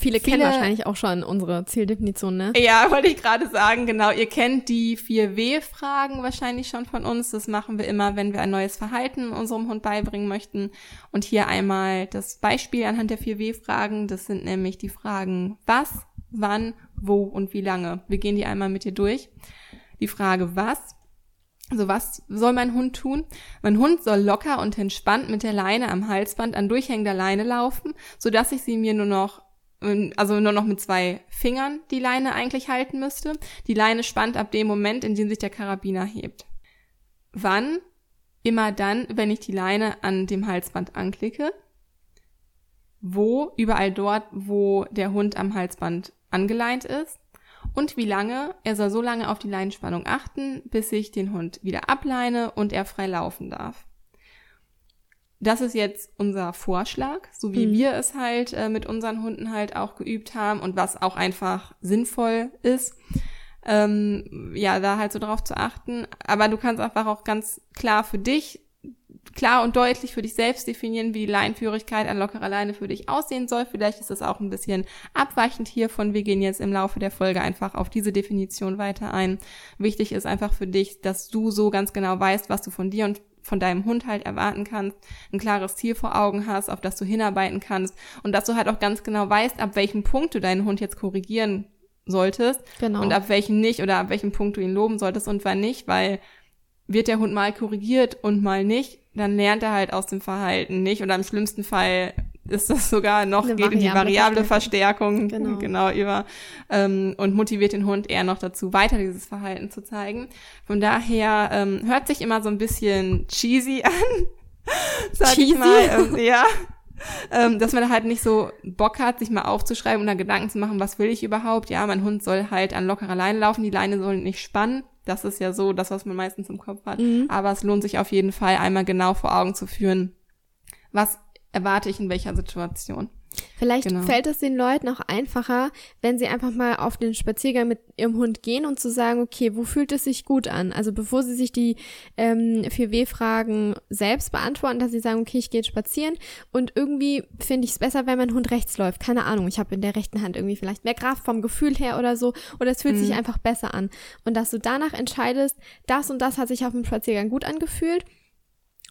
[SPEAKER 1] Viele, Viele, kennen wahrscheinlich auch schon unsere Zieldefinition, ne?
[SPEAKER 2] Ja, wollte ich gerade sagen, genau. Ihr kennt die 4W-Fragen wahrscheinlich schon von uns. Das machen wir immer, wenn wir ein neues Verhalten unserem Hund beibringen möchten. Und hier einmal das Beispiel anhand der 4W-Fragen. Das sind nämlich die Fragen was, wann, wo und wie lange. Wir gehen die einmal mit dir durch. Die Frage was also was soll mein Hund tun? Mein Hund soll locker und entspannt mit der Leine am Halsband an durchhängender Leine laufen, so dass ich sie mir nur noch ähm, also nur noch mit zwei Fingern die Leine eigentlich halten müsste. Die Leine spannt ab dem Moment, in dem sich der Karabiner hebt. Wann? Immer dann, wenn ich die Leine an dem Halsband anklicke. Wo? Überall dort, wo der Hund am Halsband angeleint ist und wie lange. Er soll so lange auf die Leinenspannung achten, bis ich den Hund wieder ableine und er frei laufen darf. Das ist jetzt unser Vorschlag, so wie mhm. wir es halt äh, mit unseren Hunden halt auch geübt haben und was auch einfach sinnvoll ist. Ähm, ja, da halt so drauf zu achten. Aber du kannst einfach auch ganz klar für dich klar und deutlich für dich selbst definieren, wie die Leinführigkeit an lockerer Leine für dich aussehen soll. Vielleicht ist es auch ein bisschen abweichend hiervon. Wir gehen jetzt im Laufe der Folge einfach auf diese Definition weiter ein. Wichtig ist einfach für dich, dass du so ganz genau weißt, was du von dir und von deinem Hund halt erwarten kannst, ein klares Ziel vor Augen hast, auf das du hinarbeiten kannst und dass du halt auch ganz genau weißt, ab welchem Punkt du deinen Hund jetzt korrigieren solltest genau. und ab welchem nicht oder ab welchem Punkt du ihn loben solltest und wann nicht, weil wird der Hund mal korrigiert und mal nicht, dann lernt er halt aus dem Verhalten nicht. Oder im schlimmsten Fall ist das sogar noch, Eine geht in die variable Verstärkung, genau, genau über, ähm, und motiviert den Hund eher noch dazu, weiter dieses Verhalten zu zeigen. Von daher ähm, hört sich immer so ein bisschen cheesy an, sag cheesy? ich mal. Ähm, ja. Ähm, dass man halt nicht so Bock hat, sich mal aufzuschreiben und dann Gedanken zu machen, was will ich überhaupt? Ja, mein Hund soll halt an lockerer Leine laufen, die Leine soll nicht spannen. Das ist ja so das, was man meistens im Kopf hat. Mhm. Aber es lohnt sich auf jeden Fall, einmal genau vor Augen zu führen, was erwarte ich in welcher Situation.
[SPEAKER 1] Vielleicht genau. fällt es den Leuten auch einfacher, wenn sie einfach mal auf den Spaziergang mit ihrem Hund gehen und zu sagen, okay, wo fühlt es sich gut an? Also bevor sie sich die ähm, 4W-Fragen selbst beantworten, dass sie sagen, okay, ich gehe spazieren und irgendwie finde ich es besser, wenn mein Hund rechts läuft. Keine Ahnung, ich habe in der rechten Hand irgendwie vielleicht mehr Kraft vom Gefühl her oder so oder es fühlt mhm. sich einfach besser an. Und dass du danach entscheidest, das und das hat sich auf dem Spaziergang gut angefühlt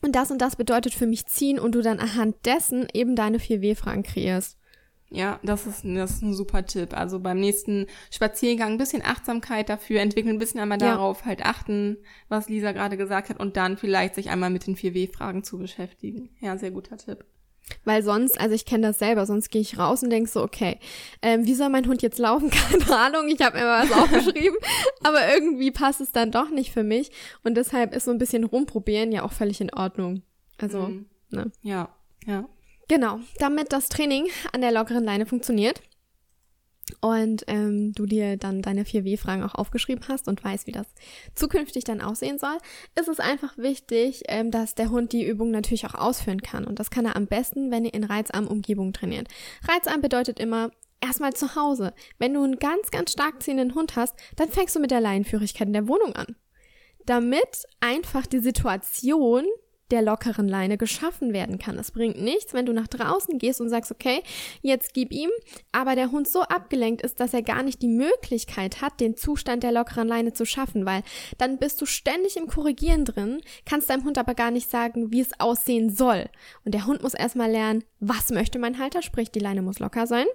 [SPEAKER 1] und das und das bedeutet für mich ziehen und du dann anhand dessen eben deine 4W-Fragen kreierst.
[SPEAKER 2] Ja, das ist, das ist ein super Tipp. Also beim nächsten Spaziergang ein bisschen Achtsamkeit dafür entwickeln, ein bisschen einmal darauf ja. halt achten, was Lisa gerade gesagt hat und dann vielleicht sich einmal mit den 4W-Fragen zu beschäftigen. Ja, sehr guter Tipp.
[SPEAKER 1] Weil sonst, also ich kenne das selber, sonst gehe ich raus und denke so, okay, ähm, wie soll mein Hund jetzt laufen? Keine Ahnung, ich habe mir was aufgeschrieben, aber irgendwie passt es dann doch nicht für mich. Und deshalb ist so ein bisschen rumprobieren ja auch völlig in Ordnung. Also, mhm. ne?
[SPEAKER 2] Ja, ja.
[SPEAKER 1] Genau, damit das Training an der lockeren Leine funktioniert und ähm, du dir dann deine 4W-Fragen auch aufgeschrieben hast und weißt, wie das zukünftig dann aussehen soll, ist es einfach wichtig, ähm, dass der Hund die Übung natürlich auch ausführen kann. Und das kann er am besten, wenn ihr in reizarmen Umgebungen trainiert. Reizarm bedeutet immer, erstmal zu Hause. Wenn du einen ganz, ganz stark ziehenden Hund hast, dann fängst du mit der Leinenführigkeit in der Wohnung an. Damit einfach die Situation der lockeren Leine geschaffen werden kann. Es bringt nichts, wenn du nach draußen gehst und sagst, okay, jetzt gib ihm, aber der Hund so abgelenkt ist, dass er gar nicht die Möglichkeit hat, den Zustand der lockeren Leine zu schaffen, weil dann bist du ständig im Korrigieren drin, kannst deinem Hund aber gar nicht sagen, wie es aussehen soll. Und der Hund muss erstmal lernen, was möchte mein Halter, sprich, die Leine muss locker sein.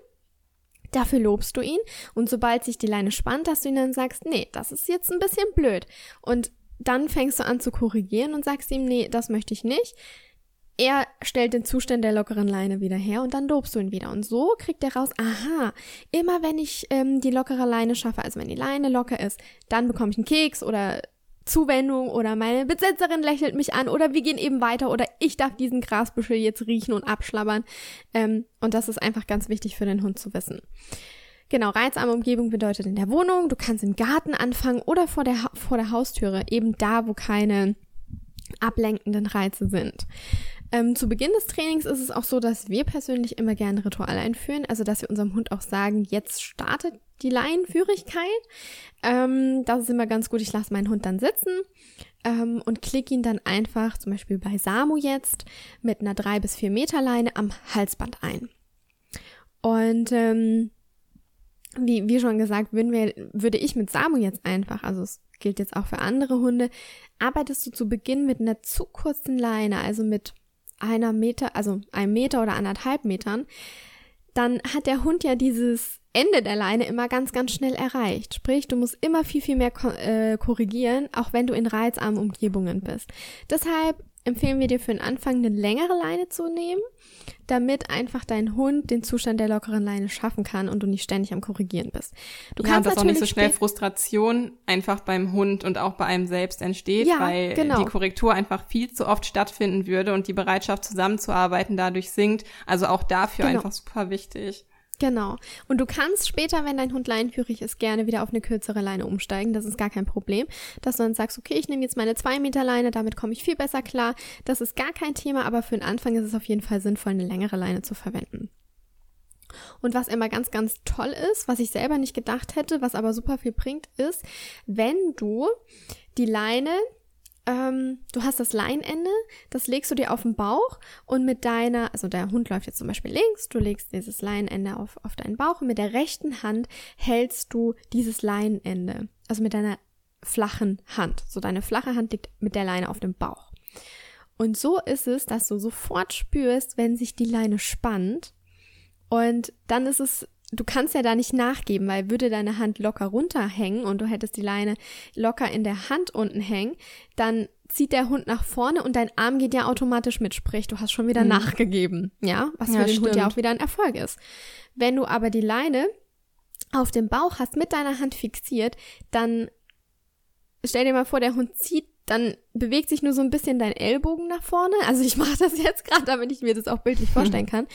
[SPEAKER 1] Dafür lobst du ihn und sobald sich die Leine spannt, dass du ihn dann sagst, nee, das ist jetzt ein bisschen blöd. Und dann fängst du an zu korrigieren und sagst ihm, nee, das möchte ich nicht. Er stellt den Zustand der lockeren Leine wieder her und dann lobst du ihn wieder. Und so kriegt er raus, aha, immer wenn ich ähm, die lockere Leine schaffe, also wenn die Leine locker ist, dann bekomme ich einen Keks oder Zuwendung oder meine Besitzerin lächelt mich an oder wir gehen eben weiter oder ich darf diesen Grasbüschel jetzt riechen und abschlabbern. Ähm, und das ist einfach ganz wichtig für den Hund zu wissen. Genau, reizarme Umgebung bedeutet in der Wohnung, du kannst im Garten anfangen oder vor der, vor der Haustüre, eben da, wo keine ablenkenden Reize sind. Ähm, zu Beginn des Trainings ist es auch so, dass wir persönlich immer gerne Rituale einführen, also dass wir unserem Hund auch sagen, jetzt startet die Leinenführigkeit. Ähm, das ist immer ganz gut. Ich lasse meinen Hund dann sitzen ähm, und klicke ihn dann einfach, zum Beispiel bei Samu jetzt, mit einer drei bis vier Meter Leine am Halsband ein. Und ähm, wie, wie schon gesagt, würden wir, würde ich mit Samu jetzt einfach, also es gilt jetzt auch für andere Hunde, arbeitest du zu Beginn mit einer zu kurzen Leine, also mit einer Meter, also einem Meter oder anderthalb Metern, dann hat der Hund ja dieses Ende der Leine immer ganz, ganz schnell erreicht. Sprich, du musst immer viel, viel mehr äh, korrigieren, auch wenn du in reizarmen Umgebungen bist. Deshalb empfehlen wir dir für den Anfang eine längere Leine zu nehmen, damit einfach dein Hund den Zustand der lockeren Leine schaffen kann und du nicht ständig am Korrigieren bist. Du
[SPEAKER 2] ja, kannst dass auch nicht so schnell Frustration einfach beim Hund und auch bei einem selbst entsteht, ja, weil genau. die Korrektur einfach viel zu oft stattfinden würde und die Bereitschaft zusammenzuarbeiten dadurch sinkt. Also auch dafür genau. einfach super wichtig.
[SPEAKER 1] Genau. Und du kannst später, wenn dein Hund leinenführig ist, gerne wieder auf eine kürzere Leine umsteigen. Das ist gar kein Problem. Dass du dann sagst, okay, ich nehme jetzt meine 2 Meter Leine, damit komme ich viel besser klar. Das ist gar kein Thema, aber für den Anfang ist es auf jeden Fall sinnvoll, eine längere Leine zu verwenden. Und was immer ganz, ganz toll ist, was ich selber nicht gedacht hätte, was aber super viel bringt, ist, wenn du die Leine ähm, du hast das Leinende, das legst du dir auf den Bauch und mit deiner, also der Hund läuft jetzt zum Beispiel links, du legst dieses Leinende auf, auf deinen Bauch und mit der rechten Hand hältst du dieses Leinende, also mit deiner flachen Hand. So deine flache Hand liegt mit der Leine auf dem Bauch. Und so ist es, dass du sofort spürst, wenn sich die Leine spannt. Und dann ist es du kannst ja da nicht nachgeben, weil würde deine Hand locker runterhängen und du hättest die Leine locker in der Hand unten hängen, dann zieht der Hund nach vorne und dein Arm geht ja automatisch mit, sprich, du hast schon wieder mhm. nachgegeben, ja, was ja, für den stimmt. Hund ja auch wieder ein Erfolg ist. Wenn du aber die Leine auf dem Bauch hast, mit deiner Hand fixiert, dann stell dir mal vor, der Hund zieht dann bewegt sich nur so ein bisschen dein Ellbogen nach vorne. Also ich mache das jetzt gerade, damit ich mir das auch bildlich vorstellen kann.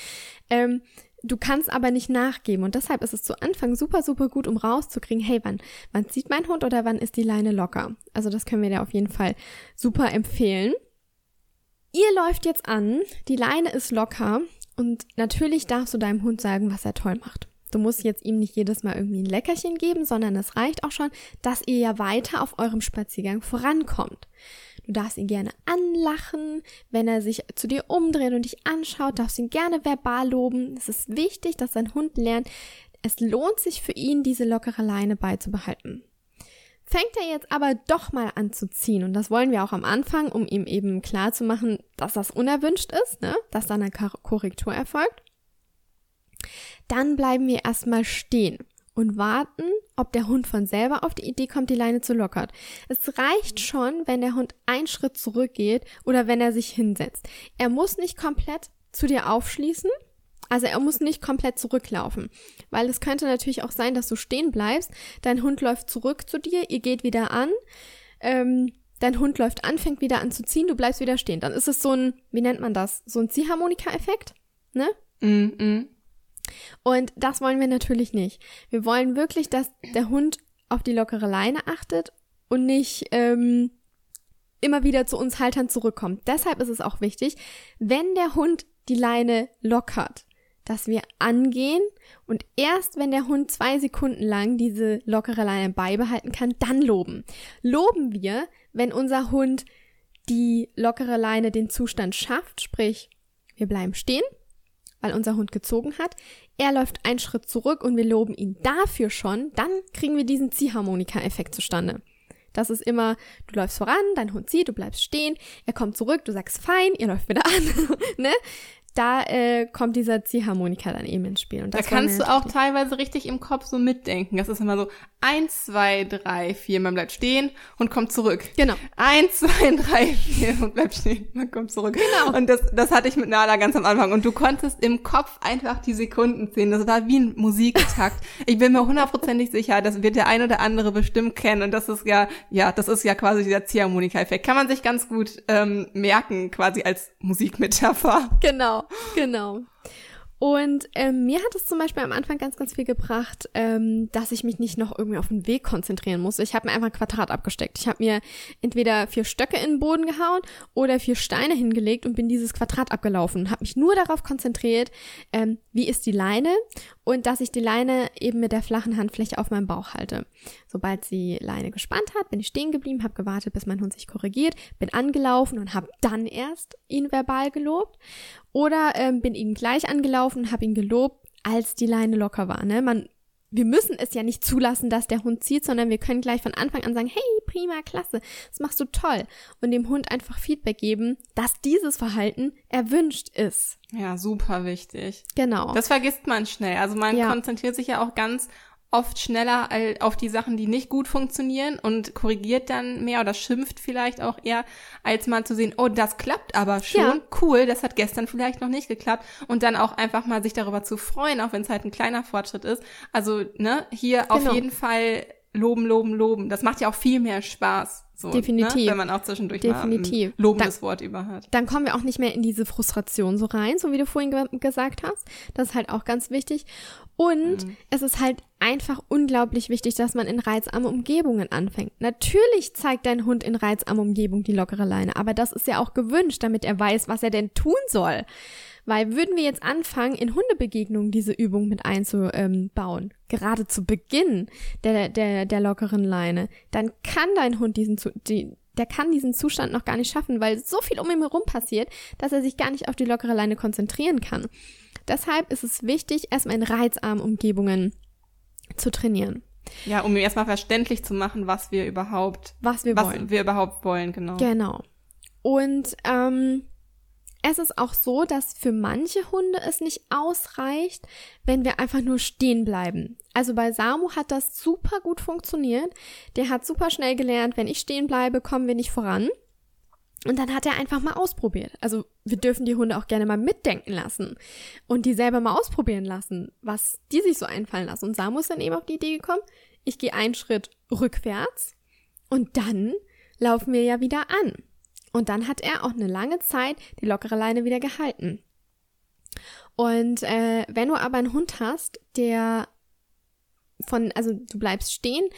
[SPEAKER 1] Ähm, Du kannst aber nicht nachgeben und deshalb ist es zu Anfang super, super gut, um rauszukriegen, hey, wann, wann zieht mein Hund oder wann ist die Leine locker? Also das können wir dir auf jeden Fall super empfehlen. Ihr läuft jetzt an, die Leine ist locker Und natürlich darfst du deinem Hund sagen, was er toll macht. Du musst jetzt ihm nicht jedes Mal irgendwie ein Leckerchen geben, sondern es reicht auch schon, dass ihr ja weiter auf eurem Spaziergang vorankommt. Du darfst ihn gerne anlachen, wenn er sich zu dir umdreht und dich anschaut, darfst ihn gerne verbal loben. Es ist wichtig, dass dein Hund lernt, es lohnt sich für ihn, diese lockere Leine beizubehalten. Fängt er jetzt aber doch mal an zu ziehen, und das wollen wir auch am Anfang, um ihm eben klar zu machen, dass das unerwünscht ist, ne? dass dann eine Korrektur erfolgt, dann bleiben wir erstmal stehen und warten, ob der Hund von selber auf die Idee kommt, die Leine zu lockern. Es reicht schon, wenn der Hund einen Schritt zurückgeht oder wenn er sich hinsetzt. Er muss nicht komplett zu dir aufschließen, also er muss nicht komplett zurücklaufen, weil es könnte natürlich auch sein, dass du stehen bleibst, dein Hund läuft zurück zu dir, ihr geht wieder an, ähm, dein Hund läuft an, fängt wieder an zu ziehen, du bleibst wieder stehen. Dann ist es so ein, wie nennt man das? So ein Ziehharmonika-Effekt, ne?
[SPEAKER 2] Mm -mm.
[SPEAKER 1] Und das wollen wir natürlich nicht. Wir wollen wirklich, dass der Hund auf die lockere Leine achtet und nicht ähm, immer wieder zu uns Haltern zurückkommt. Deshalb ist es auch wichtig, wenn der Hund die Leine lockert, dass wir angehen und erst wenn der Hund zwei Sekunden lang diese lockere Leine beibehalten kann, dann loben. Loben wir, wenn unser Hund die lockere Leine den Zustand schafft, sprich, wir bleiben stehen, weil unser Hund gezogen hat. Er läuft einen Schritt zurück und wir loben ihn dafür schon, dann kriegen wir diesen Ziehharmonika-Effekt zustande. Das ist immer, du läufst voran, dein Hund zieht, du bleibst stehen, er kommt zurück, du sagst fein, ihr läuft wieder an, ne? da äh, kommt dieser Ziehharmonika dann eben ins Spiel.
[SPEAKER 2] Und da kannst du auch teilweise richtig im Kopf so mitdenken. Das ist immer so eins, zwei, drei, vier, man bleibt stehen und kommt zurück.
[SPEAKER 1] Genau.
[SPEAKER 2] Eins, zwei, drei, vier und bleibt stehen, man kommt zurück.
[SPEAKER 1] Genau.
[SPEAKER 2] Und das, das hatte ich mit Nala ganz am Anfang. Und du konntest im Kopf einfach die Sekunden zählen. Das war wie ein Musiktakt. ich bin mir hundertprozentig sicher, das wird der ein oder andere bestimmt kennen. Und das ist ja, ja, das ist ja quasi dieser Ziehharmonika-Effekt. Kann man sich ganz gut ähm, merken, quasi als Musikmetapher.
[SPEAKER 1] Genau. Genau. Und ähm, mir hat es zum Beispiel am Anfang ganz, ganz viel gebracht, ähm, dass ich mich nicht noch irgendwie auf den Weg konzentrieren muss. Ich habe mir einfach ein Quadrat abgesteckt. Ich habe mir entweder vier Stöcke in den Boden gehauen oder vier Steine hingelegt und bin dieses Quadrat abgelaufen. Habe mich nur darauf konzentriert, ähm, wie ist die Leine und dass ich die Leine eben mit der flachen Handfläche auf meinem Bauch halte. Sobald die Leine gespannt hat, bin ich stehen geblieben, habe gewartet, bis mein Hund sich korrigiert, bin angelaufen und habe dann erst ihn verbal gelobt. Oder ähm, bin ihn gleich angelaufen und habe ihn gelobt, als die Leine locker war. Ne? Man, wir müssen es ja nicht zulassen, dass der Hund zieht, sondern wir können gleich von Anfang an sagen, hey, prima, klasse, das machst du toll. Und dem Hund einfach Feedback geben, dass dieses Verhalten erwünscht ist.
[SPEAKER 2] Ja, super wichtig.
[SPEAKER 1] Genau.
[SPEAKER 2] Das vergisst man schnell. Also man ja. konzentriert sich ja auch ganz oft schneller auf die Sachen, die nicht gut funktionieren und korrigiert dann mehr oder schimpft vielleicht auch eher, als mal zu sehen, oh, das klappt aber schon, ja. cool, das hat gestern vielleicht noch nicht geklappt und dann auch einfach mal sich darüber zu freuen, auch wenn es halt ein kleiner Fortschritt ist. Also, ne, hier genau. auf jeden Fall loben, loben, loben. Das macht ja auch viel mehr Spaß. So,
[SPEAKER 1] Definitiv.
[SPEAKER 2] Ne? Wenn man auch zwischendurch
[SPEAKER 1] Definitiv.
[SPEAKER 2] mal ein lobendes dann, Wort über hat.
[SPEAKER 1] Dann kommen wir auch nicht mehr in diese Frustration so rein, so wie du vorhin ge gesagt hast. Das ist halt auch ganz wichtig. Und mhm. es ist halt einfach unglaublich wichtig, dass man in reizarme Umgebungen anfängt. Natürlich zeigt dein Hund in reizarme Umgebung die lockere Leine, aber das ist ja auch gewünscht, damit er weiß, was er denn tun soll. Weil würden wir jetzt anfangen, in Hundebegegnungen diese Übung mit einzubauen, gerade zu Beginn der, der, der lockeren Leine, dann kann dein Hund diesen, die, der kann diesen Zustand noch gar nicht schaffen, weil so viel um ihn herum passiert, dass er sich gar nicht auf die lockere Leine konzentrieren kann. Deshalb ist es wichtig, erstmal in reizarmen Umgebungen zu trainieren.
[SPEAKER 2] Ja, um ihm erstmal verständlich zu machen, was wir überhaupt,
[SPEAKER 1] was wir
[SPEAKER 2] was
[SPEAKER 1] wollen.
[SPEAKER 2] wir überhaupt wollen, genau.
[SPEAKER 1] Genau. Und ähm, es ist auch so, dass für manche Hunde es nicht ausreicht, wenn wir einfach nur stehen bleiben. Also bei Samu hat das super gut funktioniert. Der hat super schnell gelernt, wenn ich stehen bleibe, kommen wir nicht voran. Und dann hat er einfach mal ausprobiert. Also wir dürfen die Hunde auch gerne mal mitdenken lassen und die selber mal ausprobieren lassen, was die sich so einfallen lassen. Und Samu ist dann eben auf die Idee gekommen, ich gehe einen Schritt rückwärts und dann laufen wir ja wieder an. Und dann hat er auch eine lange Zeit die lockere Leine wieder gehalten. Und äh, wenn du aber einen Hund hast, der von, also du bleibst stehen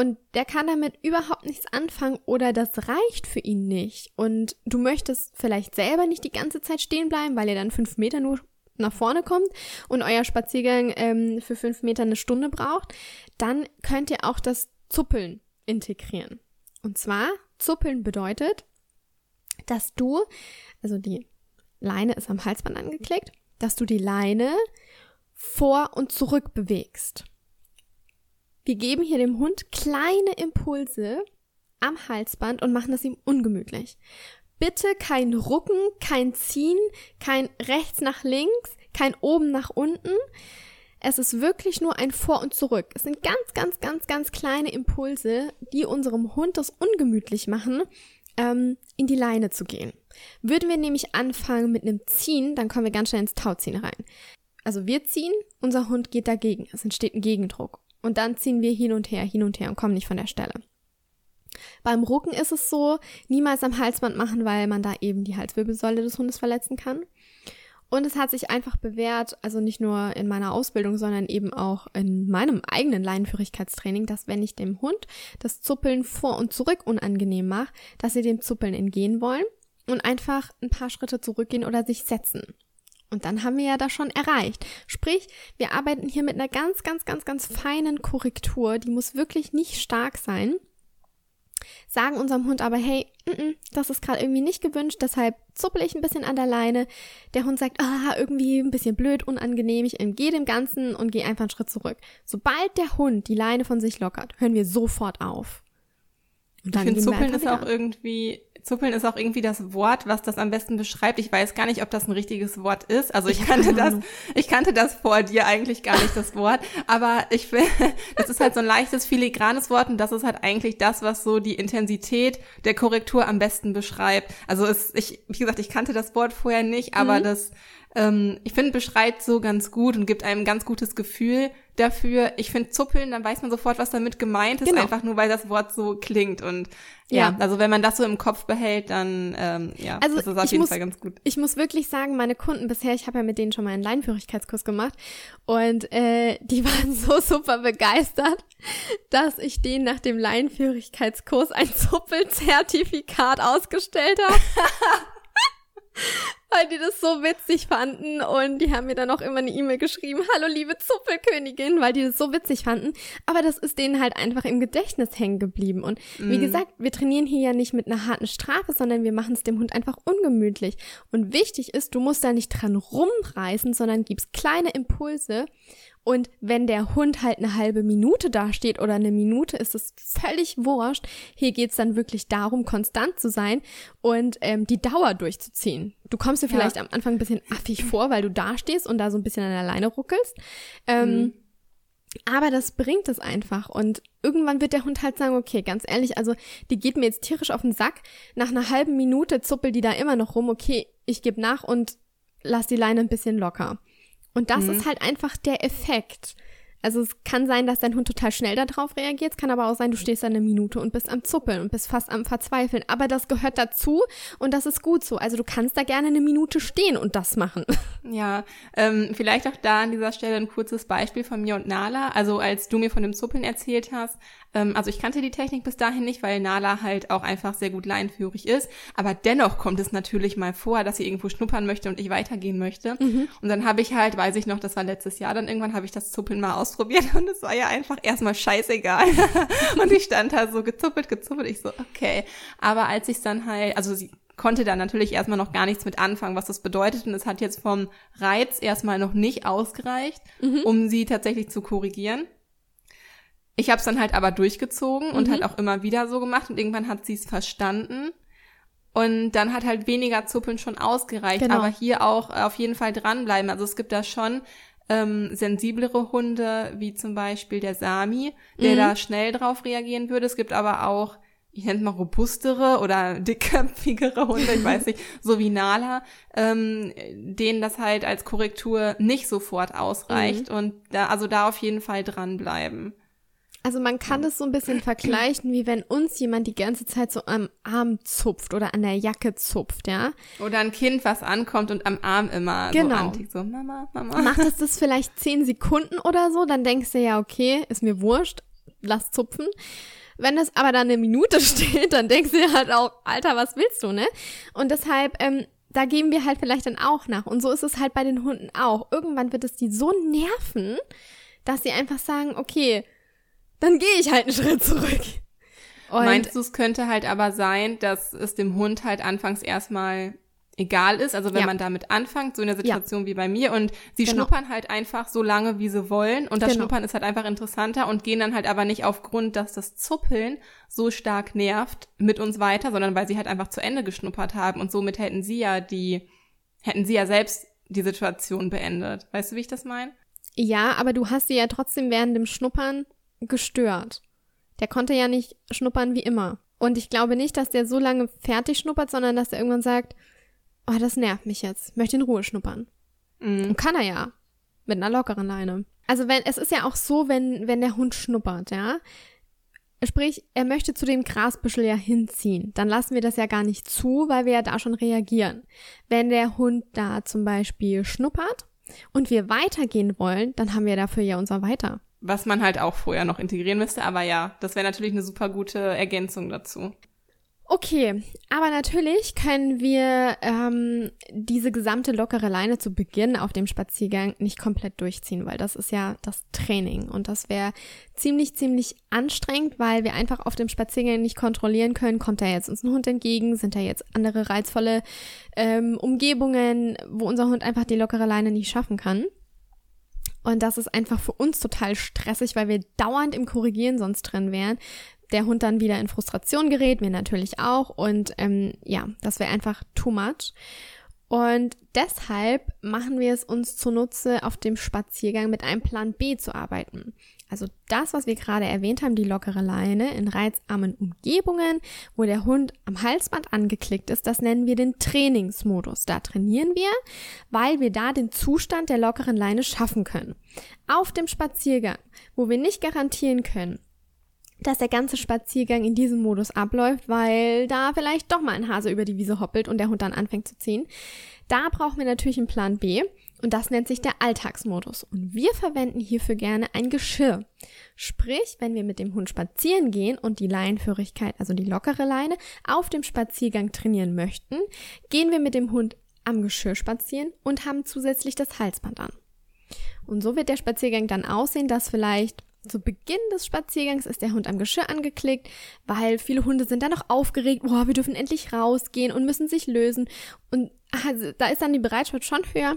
[SPEAKER 1] und der kann damit überhaupt nichts anfangen oder das reicht für ihn nicht und du möchtest vielleicht selber nicht die ganze Zeit stehen bleiben, weil ihr dann fünf Meter nur nach vorne kommt und euer Spaziergang ähm, für fünf Meter eine Stunde braucht, dann könnt ihr auch das Zuppeln integrieren. Und zwar, Zuppeln bedeutet, dass du, also die Leine ist am Halsband angeklickt, dass du die Leine vor und zurück bewegst. Wir geben hier dem Hund kleine Impulse am Halsband und machen es ihm ungemütlich. Bitte kein Rucken, kein Ziehen, kein rechts nach links, kein oben nach unten. Es ist wirklich nur ein Vor und Zurück. Es sind ganz, ganz, ganz, ganz kleine Impulse, die unserem Hund das ungemütlich machen, ähm, in die Leine zu gehen. Würden wir nämlich anfangen mit einem Ziehen, dann kommen wir ganz schnell ins Tauziehen rein. Also wir ziehen, unser Hund geht dagegen. Es entsteht ein Gegendruck. Und dann ziehen wir hin und her, hin und her und kommen nicht von der Stelle. Beim Rucken ist es so, niemals am Halsband machen, weil man da eben die Halswirbelsäule des Hundes verletzen kann. Und es hat sich einfach bewährt, also nicht nur in meiner Ausbildung, sondern eben auch in meinem eigenen Leinenführigkeitstraining, dass wenn ich dem Hund das Zuppeln vor und zurück unangenehm mache, dass sie dem Zuppeln entgehen wollen und einfach ein paar Schritte zurückgehen oder sich setzen. Und dann haben wir ja da schon erreicht. Sprich, wir arbeiten hier mit einer ganz, ganz, ganz, ganz feinen Korrektur. Die muss wirklich nicht stark sein sagen unserem Hund aber, hey, n -n, das ist gerade irgendwie nicht gewünscht, deshalb zuppel ich ein bisschen an der Leine. Der Hund sagt, ah, irgendwie ein bisschen blöd, unangenehm, ich entgehe dem Ganzen und gehe einfach einen Schritt zurück. Sobald der Hund die Leine von sich lockert, hören wir sofort auf.
[SPEAKER 2] Und dann ich finde, Zuppeln ist auch irgendwie Zuppeln ist auch irgendwie das Wort, was das am besten beschreibt. Ich weiß gar nicht, ob das ein richtiges Wort ist. Also ich, kannte das, ich kannte das vor dir eigentlich gar nicht, das Wort. Aber ich finde, das ist halt so ein leichtes, filigranes Wort und das ist halt eigentlich das, was so die Intensität der Korrektur am besten beschreibt. Also es, ich, wie gesagt, ich kannte das Wort vorher nicht, aber mhm. das, ähm, ich finde, beschreibt so ganz gut und gibt einem ein ganz gutes Gefühl dafür. Ich finde Zuppeln, dann weiß man sofort, was damit gemeint ist, genau. einfach nur weil das Wort so klingt. Und ja, ja, also wenn man das so im Kopf behält, dann ähm, ja,
[SPEAKER 1] also
[SPEAKER 2] das ist
[SPEAKER 1] auf jeden muss, Fall ganz gut. Ich muss wirklich sagen, meine Kunden bisher, ich habe ja mit denen schon mal einen Leinführigkeitskurs gemacht und äh, die waren so super begeistert, dass ich denen nach dem Leinführigkeitskurs ein Zuppelzertifikat ausgestellt habe. weil die das so witzig fanden und die haben mir dann auch immer eine E-Mail geschrieben, hallo liebe Zuppelkönigin, weil die das so witzig fanden. Aber das ist denen halt einfach im Gedächtnis hängen geblieben. Und wie mm. gesagt, wir trainieren hier ja nicht mit einer harten Strafe, sondern wir machen es dem Hund einfach ungemütlich. Und wichtig ist, du musst da nicht dran rumreißen, sondern gibst kleine Impulse und wenn der Hund halt eine halbe Minute dasteht oder eine Minute, ist es völlig wurscht. Hier geht's dann wirklich darum, konstant zu sein und ähm, die Dauer durchzuziehen. Du kommst dir vielleicht ja. am Anfang ein bisschen affig vor, weil du dastehst und da so ein bisschen an der Leine ruckelst. Ähm, mhm. Aber das bringt es einfach. Und irgendwann wird der Hund halt sagen, okay, ganz ehrlich, also die geht mir jetzt tierisch auf den Sack. Nach einer halben Minute zuppelt die da immer noch rum. Okay, ich gebe nach und lass die Leine ein bisschen locker. Und das mhm. ist halt einfach der Effekt. Also es kann sein, dass dein Hund total schnell darauf reagiert. Es kann aber auch sein, du stehst da eine Minute und bist am Zuppeln und bist fast am Verzweifeln. Aber das gehört dazu und das ist gut so. Also du kannst da gerne eine Minute stehen und das machen.
[SPEAKER 2] Ja, ähm, vielleicht auch da an dieser Stelle ein kurzes Beispiel von mir und Nala. Also als du mir von dem Zuppeln erzählt hast, ähm, also ich kannte die Technik bis dahin nicht, weil Nala halt auch einfach sehr gut leinführig ist. Aber dennoch kommt es natürlich mal vor, dass sie irgendwo schnuppern möchte und ich weitergehen möchte. Mhm. Und dann habe ich halt, weiß ich noch, das war letztes Jahr, dann irgendwann habe ich das Zuppeln mal ausprobiert und es war ja einfach erstmal scheißegal. und ich stand da so gezuppelt, gezuppelt. Ich so, okay. Aber als ich dann halt, also sie konnte da natürlich erstmal noch gar nichts mit anfangen, was das bedeutet. Und es hat jetzt vom Reiz erstmal noch nicht ausgereicht, mhm. um sie tatsächlich zu korrigieren. Ich habe es dann halt aber durchgezogen und mhm. halt auch immer wieder so gemacht und irgendwann hat sie es verstanden. Und dann hat halt weniger Zuppeln schon ausgereicht. Genau. Aber hier auch auf jeden Fall dranbleiben. Also es gibt da schon ähm, sensiblere Hunde, wie zum Beispiel der Sami, der mhm. da schnell drauf reagieren würde. Es gibt aber auch, ich nenne mal robustere oder dickköpfigere Hunde, ich weiß nicht, so wie Nala, ähm, denen das halt als Korrektur nicht sofort ausreicht. Mhm. Und da, also da auf jeden Fall dranbleiben.
[SPEAKER 1] Also man kann das so ein bisschen vergleichen, wie wenn uns jemand die ganze Zeit so am Arm zupft oder an der Jacke zupft, ja.
[SPEAKER 2] Oder ein Kind, was ankommt und am Arm immer genau. so antickt, so Mama, Mama.
[SPEAKER 1] Macht es das vielleicht zehn Sekunden oder so, dann denkst du ja, okay, ist mir wurscht, lass zupfen. Wenn es aber dann eine Minute steht, dann denkst du dir halt auch, Alter, was willst du, ne? Und deshalb, ähm, da geben wir halt vielleicht dann auch nach. Und so ist es halt bei den Hunden auch. Irgendwann wird es die so nerven, dass sie einfach sagen, okay, dann gehe ich halt einen Schritt zurück.
[SPEAKER 2] Und Meinst du, es könnte halt aber sein, dass es dem Hund halt anfangs erstmal egal ist, also wenn ja. man damit anfängt, so in der Situation ja. wie bei mir und sie genau. schnuppern halt einfach so lange, wie sie wollen und das genau. Schnuppern ist halt einfach interessanter und gehen dann halt aber nicht aufgrund, dass das Zuppeln so stark nervt mit uns weiter, sondern weil sie halt einfach zu Ende geschnuppert haben und somit hätten sie ja die, hätten sie ja selbst die Situation beendet. Weißt du, wie ich das meine?
[SPEAKER 1] Ja, aber du hast sie ja trotzdem während dem Schnuppern gestört. Der konnte ja nicht schnuppern wie immer. Und ich glaube nicht, dass der so lange fertig schnuppert, sondern dass er irgendwann sagt, oh, das nervt mich jetzt, möchte in Ruhe schnuppern. Mhm. Und kann er ja. Mit einer lockeren Leine. Also wenn, es ist ja auch so, wenn, wenn der Hund schnuppert, ja. Sprich, er möchte zu dem Grasbüschel ja hinziehen. Dann lassen wir das ja gar nicht zu, weil wir ja da schon reagieren. Wenn der Hund da zum Beispiel schnuppert und wir weitergehen wollen, dann haben wir dafür ja unser Weiter.
[SPEAKER 2] Was man halt auch vorher noch integrieren müsste, aber ja, das wäre natürlich eine super gute Ergänzung dazu.
[SPEAKER 1] Okay, aber natürlich können wir ähm, diese gesamte lockere Leine zu Beginn auf dem Spaziergang nicht komplett durchziehen, weil das ist ja das Training und das wäre ziemlich, ziemlich anstrengend, weil wir einfach auf dem Spaziergang nicht kontrollieren können, kommt da jetzt uns ein Hund entgegen, sind da jetzt andere reizvolle ähm, Umgebungen, wo unser Hund einfach die lockere Leine nicht schaffen kann. Und das ist einfach für uns total stressig, weil wir dauernd im Korrigieren sonst drin wären der Hund dann wieder in Frustration gerät, mir natürlich auch. Und ähm, ja, das wäre einfach too much. Und deshalb machen wir es uns zunutze, auf dem Spaziergang mit einem Plan B zu arbeiten. Also das, was wir gerade erwähnt haben, die lockere Leine in reizarmen Umgebungen, wo der Hund am Halsband angeklickt ist, das nennen wir den Trainingsmodus. Da trainieren wir, weil wir da den Zustand der lockeren Leine schaffen können. Auf dem Spaziergang, wo wir nicht garantieren können, dass der ganze Spaziergang in diesem Modus abläuft, weil da vielleicht doch mal ein Hase über die Wiese hoppelt und der Hund dann anfängt zu ziehen. Da brauchen wir natürlich einen Plan B und das nennt sich der Alltagsmodus. Und wir verwenden hierfür gerne ein Geschirr. Sprich, wenn wir mit dem Hund spazieren gehen und die Leinenführigkeit, also die lockere Leine, auf dem Spaziergang trainieren möchten, gehen wir mit dem Hund am Geschirr spazieren und haben zusätzlich das Halsband an. Und so wird der Spaziergang dann aussehen, dass vielleicht zu Beginn des Spaziergangs ist der Hund am Geschirr angeklickt, weil viele Hunde sind dann noch aufgeregt, boah, wir dürfen endlich rausgehen und müssen sich lösen. Und also, da ist dann die Bereitschaft schon höher,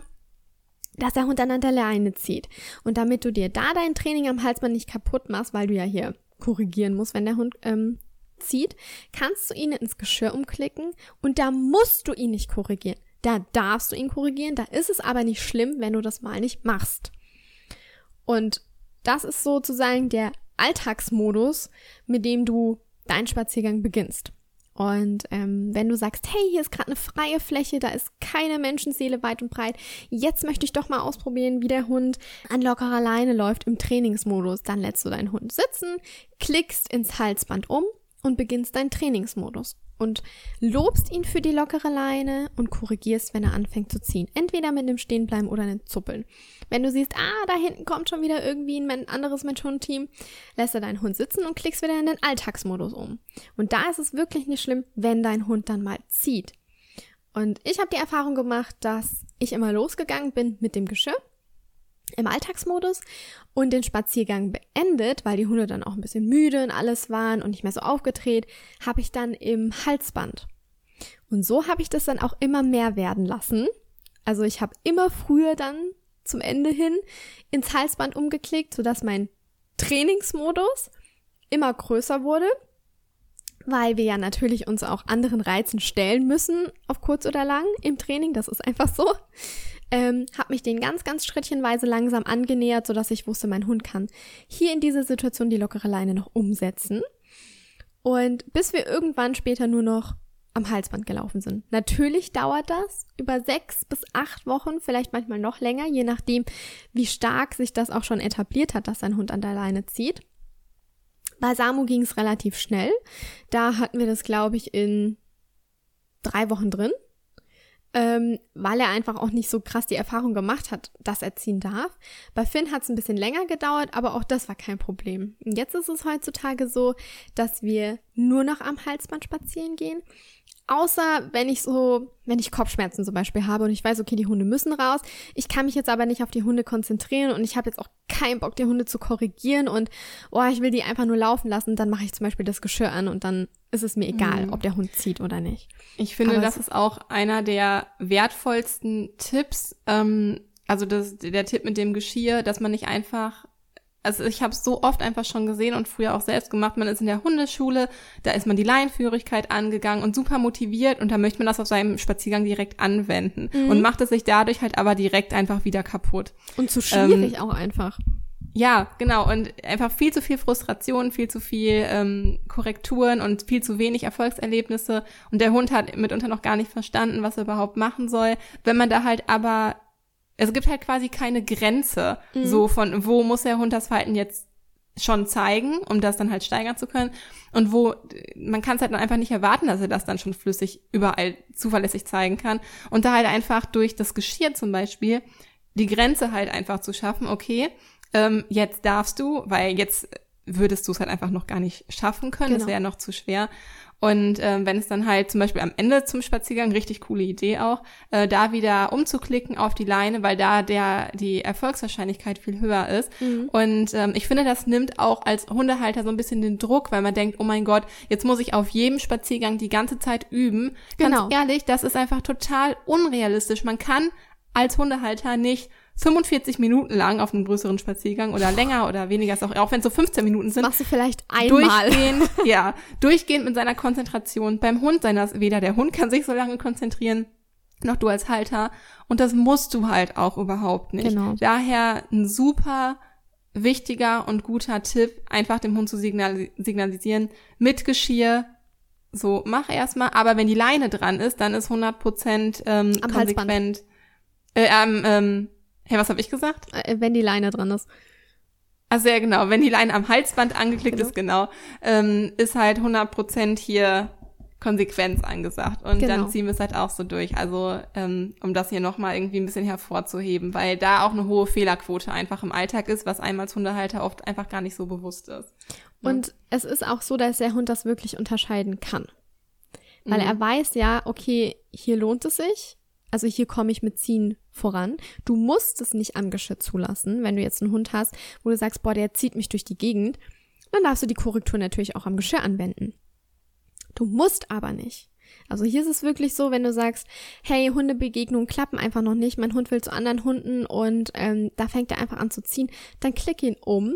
[SPEAKER 1] dass der Hund dann an der Leine zieht. Und damit du dir da dein Training am Halsband nicht kaputt machst, weil du ja hier korrigieren musst, wenn der Hund ähm, zieht, kannst du ihn ins Geschirr umklicken und da musst du ihn nicht korrigieren. Da darfst du ihn korrigieren, da ist es aber nicht schlimm, wenn du das mal nicht machst. Und das ist sozusagen der Alltagsmodus, mit dem du deinen Spaziergang beginnst. Und ähm, wenn du sagst, hey, hier ist gerade eine freie Fläche, da ist keine Menschenseele weit und breit, jetzt möchte ich doch mal ausprobieren, wie der Hund an lockerer Leine läuft im Trainingsmodus, dann lässt du deinen Hund sitzen, klickst ins Halsband um und beginnst deinen Trainingsmodus und lobst ihn für die lockere Leine und korrigierst, wenn er anfängt zu ziehen. Entweder mit dem Stehenbleiben oder einem Zuppeln. Wenn du siehst, ah, da hinten kommt schon wieder irgendwie ein anderes Mensch-Hund-Team, lässt du deinen Hund sitzen und klickst wieder in den Alltagsmodus um. Und da ist es wirklich nicht schlimm, wenn dein Hund dann mal zieht. Und ich habe die Erfahrung gemacht, dass ich immer losgegangen bin mit dem Geschirr im Alltagsmodus und den Spaziergang beendet, weil die Hunde dann auch ein bisschen müde und alles waren und nicht mehr so aufgedreht, habe ich dann im Halsband. Und so habe ich das dann auch immer mehr werden lassen. Also ich habe immer früher dann zum Ende hin ins Halsband umgeklickt, sodass mein Trainingsmodus immer größer wurde, weil wir ja natürlich uns auch anderen Reizen stellen müssen, auf kurz oder lang im Training. Das ist einfach so ähm, habe mich den ganz, ganz schrittchenweise langsam angenähert, sodass ich wusste, mein Hund kann hier in dieser Situation die lockere Leine noch umsetzen. Und bis wir irgendwann später nur noch am Halsband gelaufen sind. Natürlich dauert das über sechs bis acht Wochen, vielleicht manchmal noch länger, je nachdem, wie stark sich das auch schon etabliert hat, dass sein Hund an der Leine zieht. Bei Samu ging es relativ schnell. Da hatten wir das, glaube ich, in drei Wochen drin ähm, weil er einfach auch nicht so krass die Erfahrung gemacht hat, dass er ziehen darf. Bei Finn hat es ein bisschen länger gedauert, aber auch das war kein Problem. Jetzt ist es heutzutage so, dass wir nur noch am Halsband spazieren gehen. Außer wenn ich so, wenn ich Kopfschmerzen zum Beispiel habe und ich weiß, okay, die Hunde müssen raus. Ich kann mich jetzt aber nicht auf die Hunde konzentrieren und ich habe jetzt auch keinen Bock, die Hunde zu korrigieren und oh, ich will die einfach nur laufen lassen, dann mache ich zum Beispiel das Geschirr an und dann ist es mir egal, mhm. ob der Hund zieht oder nicht.
[SPEAKER 2] Ich finde, aber das ist auch einer der wertvollsten Tipps. Ähm, also das, der Tipp mit dem Geschirr, dass man nicht einfach also ich habe es so oft einfach schon gesehen und früher auch selbst gemacht. Man ist in der Hundeschule, da ist man die Leinführigkeit angegangen und super motiviert und da möchte man das auf seinem Spaziergang direkt anwenden mhm. und macht es sich dadurch halt aber direkt einfach wieder kaputt.
[SPEAKER 1] Und zu schwierig ähm, auch einfach.
[SPEAKER 2] Ja, genau. Und einfach viel zu viel Frustration, viel zu viel ähm, Korrekturen und viel zu wenig Erfolgserlebnisse. Und der Hund hat mitunter noch gar nicht verstanden, was er überhaupt machen soll. Wenn man da halt aber es gibt halt quasi keine Grenze, mhm. so von wo muss der Hund das Verhalten jetzt schon zeigen, um das dann halt steigern zu können. Und wo, man kann es halt dann einfach nicht erwarten, dass er das dann schon flüssig überall zuverlässig zeigen kann. Und da halt einfach durch das Geschirr zum Beispiel die Grenze halt einfach zu schaffen, okay, ähm, jetzt darfst du, weil jetzt würdest du es halt einfach noch gar nicht schaffen können, genau. das wäre ja noch zu schwer. Und ähm, wenn es dann halt zum Beispiel am Ende zum Spaziergang, richtig coole Idee auch, äh, da wieder umzuklicken auf die Leine, weil da der die Erfolgswahrscheinlichkeit viel höher ist. Mhm. Und ähm, ich finde, das nimmt auch als Hundehalter so ein bisschen den Druck, weil man denkt, oh mein Gott, jetzt muss ich auf jedem Spaziergang die ganze Zeit üben. Genau. Ganz ehrlich, das ist einfach total unrealistisch. Man kann als Hundehalter nicht 45 Minuten lang auf einem größeren Spaziergang oder länger oder weniger, auch, auch wenn es so 15 Minuten sind.
[SPEAKER 1] Machst du vielleicht einmal.
[SPEAKER 2] Durchgehend, ja, durchgehend mit seiner Konzentration. Beim Hund sein das, weder der Hund kann sich so lange konzentrieren, noch du als Halter. Und das musst du halt auch überhaupt nicht. Genau. Daher ein super wichtiger und guter Tipp, einfach dem Hund zu signal signalisieren, mit Geschirr, so, mach erstmal, aber wenn die Leine dran ist, dann ist 100 Prozent ähm, konsequent. Äh, ähm, ähm, Hey, was habe ich gesagt?
[SPEAKER 1] Äh, wenn die Leine dran ist.
[SPEAKER 2] Also ja, genau, wenn die Leine am Halsband angeklickt genau. ist, genau, ähm, ist halt 100% hier Konsequenz angesagt. Und genau. dann ziehen wir es halt auch so durch. Also ähm, um das hier nochmal irgendwie ein bisschen hervorzuheben, weil da auch eine hohe Fehlerquote einfach im Alltag ist, was einem als Hundehalter oft einfach gar nicht so bewusst ist.
[SPEAKER 1] Ja. Und es ist auch so, dass der Hund das wirklich unterscheiden kann. Weil mhm. er weiß ja, okay, hier lohnt es sich, also hier komme ich mit Ziehen voran. Du musst es nicht am Geschirr zulassen, wenn du jetzt einen Hund hast, wo du sagst, boah, der zieht mich durch die Gegend. Dann darfst du die Korrektur natürlich auch am Geschirr anwenden. Du musst aber nicht. Also hier ist es wirklich so, wenn du sagst, hey, Hundebegegnungen klappen einfach noch nicht, mein Hund will zu anderen Hunden und ähm, da fängt er einfach an zu ziehen, dann klick ihn um,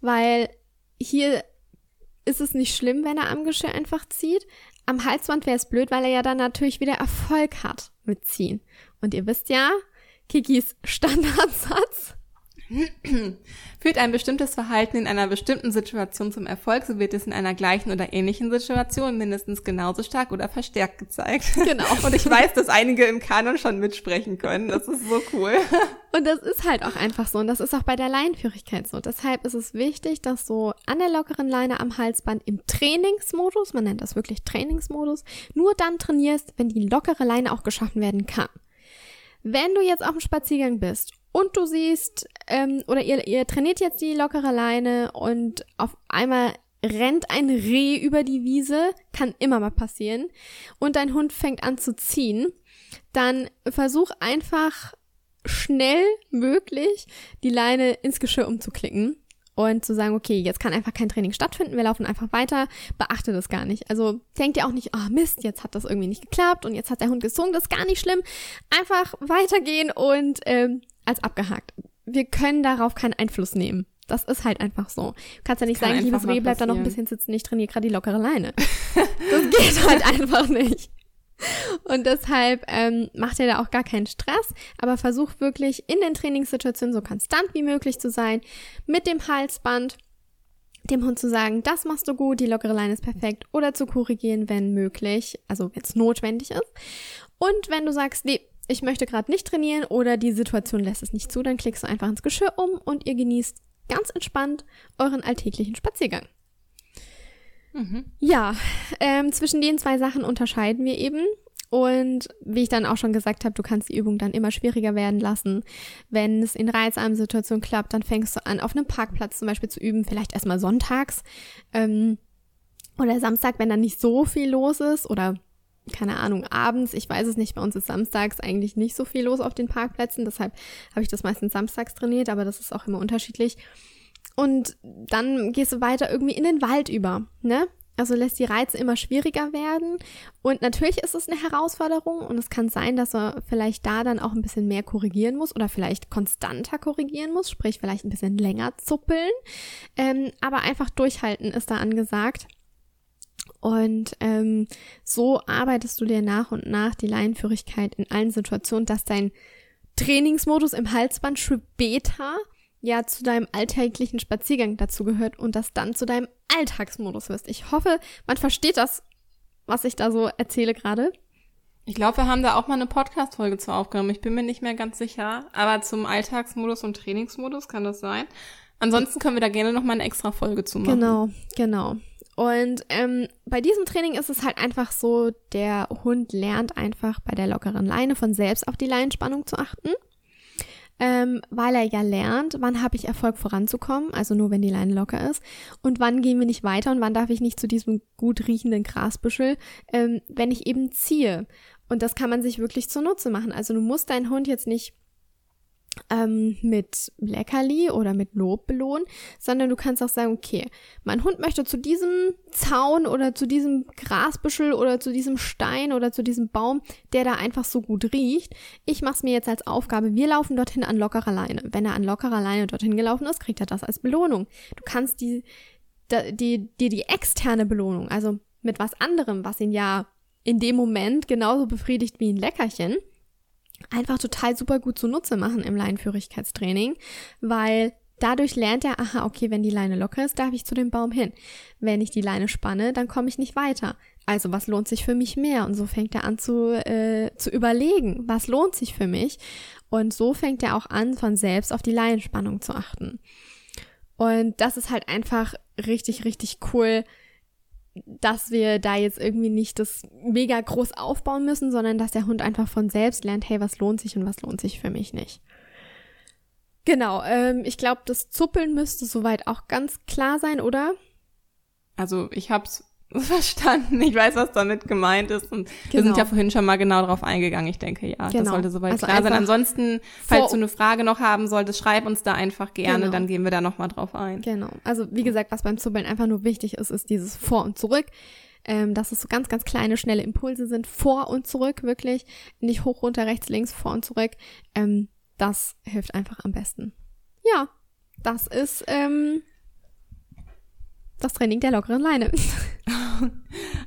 [SPEAKER 1] weil hier ist es nicht schlimm, wenn er am Geschirr einfach zieht. Am Halsband wäre es blöd, weil er ja dann natürlich wieder Erfolg hat mitziehen. Und ihr wisst ja, Kikis Standardsatz.
[SPEAKER 2] Führt ein bestimmtes Verhalten in einer bestimmten Situation zum Erfolg, so wird es in einer gleichen oder ähnlichen Situation mindestens genauso stark oder verstärkt gezeigt. Genau. Und ich weiß, dass einige im Kanon schon mitsprechen können. Das ist so cool.
[SPEAKER 1] Und das ist halt auch einfach so. Und das ist auch bei der Leinenführigkeit so. Deshalb ist es wichtig, dass du an der lockeren Leine am Halsband im Trainingsmodus, man nennt das wirklich Trainingsmodus, nur dann trainierst, wenn die lockere Leine auch geschaffen werden kann. Wenn du jetzt auf dem Spaziergang bist und du siehst, ähm, oder ihr, ihr trainiert jetzt die lockere Leine und auf einmal rennt ein Reh über die Wiese, kann immer mal passieren, und dein Hund fängt an zu ziehen, dann versuch einfach schnell möglich die Leine ins Geschirr umzuklicken und zu sagen, okay, jetzt kann einfach kein Training stattfinden, wir laufen einfach weiter, beachte das gar nicht. Also denkt ihr auch nicht, oh Mist, jetzt hat das irgendwie nicht geklappt und jetzt hat der Hund gesungen, das ist gar nicht schlimm. Einfach weitergehen und ähm, als abgehakt. Wir können darauf keinen Einfluss nehmen. Das ist halt einfach so. Du kannst ja nicht sagen, liebes Reh, bleib da noch ein bisschen sitzen, ich trainiere gerade die lockere Leine. das geht halt einfach nicht. Und deshalb ähm, macht ihr da auch gar keinen Stress, aber versucht wirklich in den Trainingssituationen so konstant wie möglich zu sein, mit dem Halsband dem Hund zu sagen, das machst du gut, die lockere Leine ist perfekt, oder zu korrigieren, wenn möglich, also wenn es notwendig ist. Und wenn du sagst, nee, ich möchte gerade nicht trainieren oder die Situation lässt es nicht zu, dann klickst du einfach ins Geschirr um und ihr genießt ganz entspannt euren alltäglichen Spaziergang. Mhm. Ja, ähm, zwischen den zwei Sachen unterscheiden wir eben. Und wie ich dann auch schon gesagt habe, du kannst die Übung dann immer schwieriger werden lassen. Wenn es in reizarmen Situationen klappt, dann fängst du an, auf einem Parkplatz zum Beispiel zu üben, vielleicht erstmal sonntags ähm, oder Samstag, wenn dann nicht so viel los ist oder keine Ahnung, abends, ich weiß es nicht, bei uns ist samstags eigentlich nicht so viel los auf den Parkplätzen, deshalb habe ich das meistens samstags trainiert, aber das ist auch immer unterschiedlich. Und dann gehst du weiter irgendwie in den Wald über, ne? Also lässt die Reize immer schwieriger werden. Und natürlich ist es eine Herausforderung und es kann sein, dass er vielleicht da dann auch ein bisschen mehr korrigieren muss oder vielleicht konstanter korrigieren muss, sprich vielleicht ein bisschen länger zuppeln. Ähm, aber einfach durchhalten ist da angesagt. Und ähm, so arbeitest du dir nach und nach die Leinenführigkeit in allen Situationen, dass dein Trainingsmodus im Halsband später ja zu deinem alltäglichen Spaziergang dazu gehört und das dann zu deinem Alltagsmodus wirst. Ich hoffe, man versteht das, was ich da so erzähle gerade.
[SPEAKER 2] Ich glaube, wir haben da auch mal eine Podcast-Folge zu aufgenommen. Ich bin mir nicht mehr ganz sicher. Aber zum Alltagsmodus und Trainingsmodus kann das sein. Ansonsten können wir da gerne noch mal eine extra Folge zu machen.
[SPEAKER 1] Genau, genau. Und ähm, bei diesem Training ist es halt einfach so, der Hund lernt einfach bei der lockeren Leine von selbst auf die Leinenspannung zu achten ähm, weil er ja lernt, wann habe ich Erfolg voranzukommen, also nur wenn die Leine locker ist, und wann gehen wir nicht weiter und wann darf ich nicht zu diesem gut riechenden Grasbüschel, ähm, wenn ich eben ziehe. Und das kann man sich wirklich zunutze machen. Also du musst deinen Hund jetzt nicht ähm, mit Leckerli oder mit Lob belohnen, sondern du kannst auch sagen, okay, mein Hund möchte zu diesem Zaun oder zu diesem Grasbüschel oder zu diesem Stein oder zu diesem Baum, der da einfach so gut riecht. Ich mache es mir jetzt als Aufgabe, wir laufen dorthin an lockerer Leine. Wenn er an lockerer Leine dorthin gelaufen ist, kriegt er das als Belohnung. Du kannst die, die, die, die, die externe Belohnung, also mit was anderem, was ihn ja in dem Moment genauso befriedigt wie ein Leckerchen, einfach total super gut zunutze machen im Leinenführigkeitstraining, weil dadurch lernt er, aha, okay, wenn die Leine locker ist, darf ich zu dem Baum hin. Wenn ich die Leine spanne, dann komme ich nicht weiter. Also was lohnt sich für mich mehr? Und so fängt er an zu, äh, zu überlegen, was lohnt sich für mich? Und so fängt er auch an, von selbst auf die Leinenspannung zu achten. Und das ist halt einfach richtig, richtig cool, dass wir da jetzt irgendwie nicht das mega groß aufbauen müssen, sondern dass der Hund einfach von selbst lernt, hey, was lohnt sich und was lohnt sich für mich nicht. Genau, ähm, ich glaube, das Zuppeln müsste soweit auch ganz klar sein, oder?
[SPEAKER 2] Also ich hab's verstanden. Ich weiß, was damit gemeint ist. Und genau. wir sind ja genau. vorhin schon mal genau darauf eingegangen. Ich denke, ja, genau. das sollte soweit also klar sein. Ansonsten, falls du eine Frage noch haben solltest, schreib uns da einfach gerne, genau. dann gehen wir da nochmal drauf ein.
[SPEAKER 1] Genau. Also wie gesagt, was beim Zubbeln einfach nur wichtig ist, ist dieses Vor und Zurück. Ähm, dass es so ganz, ganz kleine, schnelle Impulse sind, vor und zurück, wirklich. Nicht hoch, runter, rechts, links, vor und zurück. Ähm, das hilft einfach am besten. Ja, das ist ähm, das Training der lockeren Leine.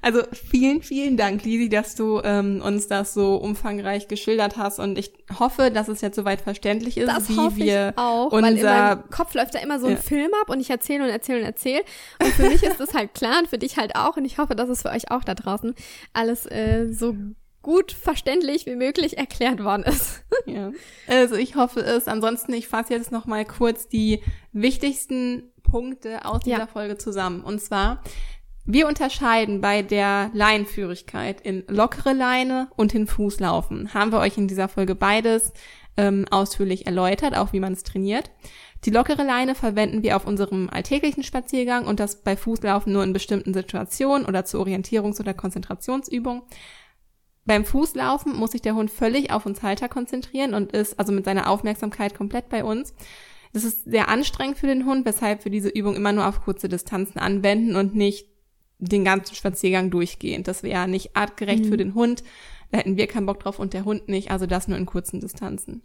[SPEAKER 2] Also vielen, vielen Dank, Lisi, dass du ähm, uns das so umfangreich geschildert hast und ich hoffe, dass es jetzt soweit verständlich ist,
[SPEAKER 1] das
[SPEAKER 2] wie
[SPEAKER 1] hoffe
[SPEAKER 2] wir
[SPEAKER 1] ich auch, unser weil in meinem Kopf läuft da immer so ein ja. Film ab und ich erzähle und erzähle und erzähle und für mich ist das halt klar und für dich halt auch und ich hoffe, dass es für euch auch da draußen alles äh, so gut verständlich wie möglich erklärt worden ist.
[SPEAKER 2] Ja. Also ich hoffe es. Ansonsten, ich fasse jetzt noch mal kurz die wichtigsten Punkte aus dieser ja. Folge zusammen. Und zwar, wir unterscheiden bei der Leinenführigkeit in lockere Leine und in Fußlaufen. Haben wir euch in dieser Folge beides ähm, ausführlich erläutert, auch wie man es trainiert. Die lockere Leine verwenden wir auf unserem alltäglichen Spaziergang und das bei Fußlaufen nur in bestimmten Situationen oder zur Orientierungs- oder Konzentrationsübung. Beim Fußlaufen muss sich der Hund völlig auf uns Halter konzentrieren und ist also mit seiner Aufmerksamkeit komplett bei uns. Das ist sehr anstrengend für den Hund, weshalb wir diese Übung immer nur auf kurze Distanzen anwenden und nicht den ganzen Spaziergang durchgehend. Das wäre nicht artgerecht mhm. für den Hund. Da hätten wir keinen Bock drauf und der Hund nicht, also das nur in kurzen Distanzen.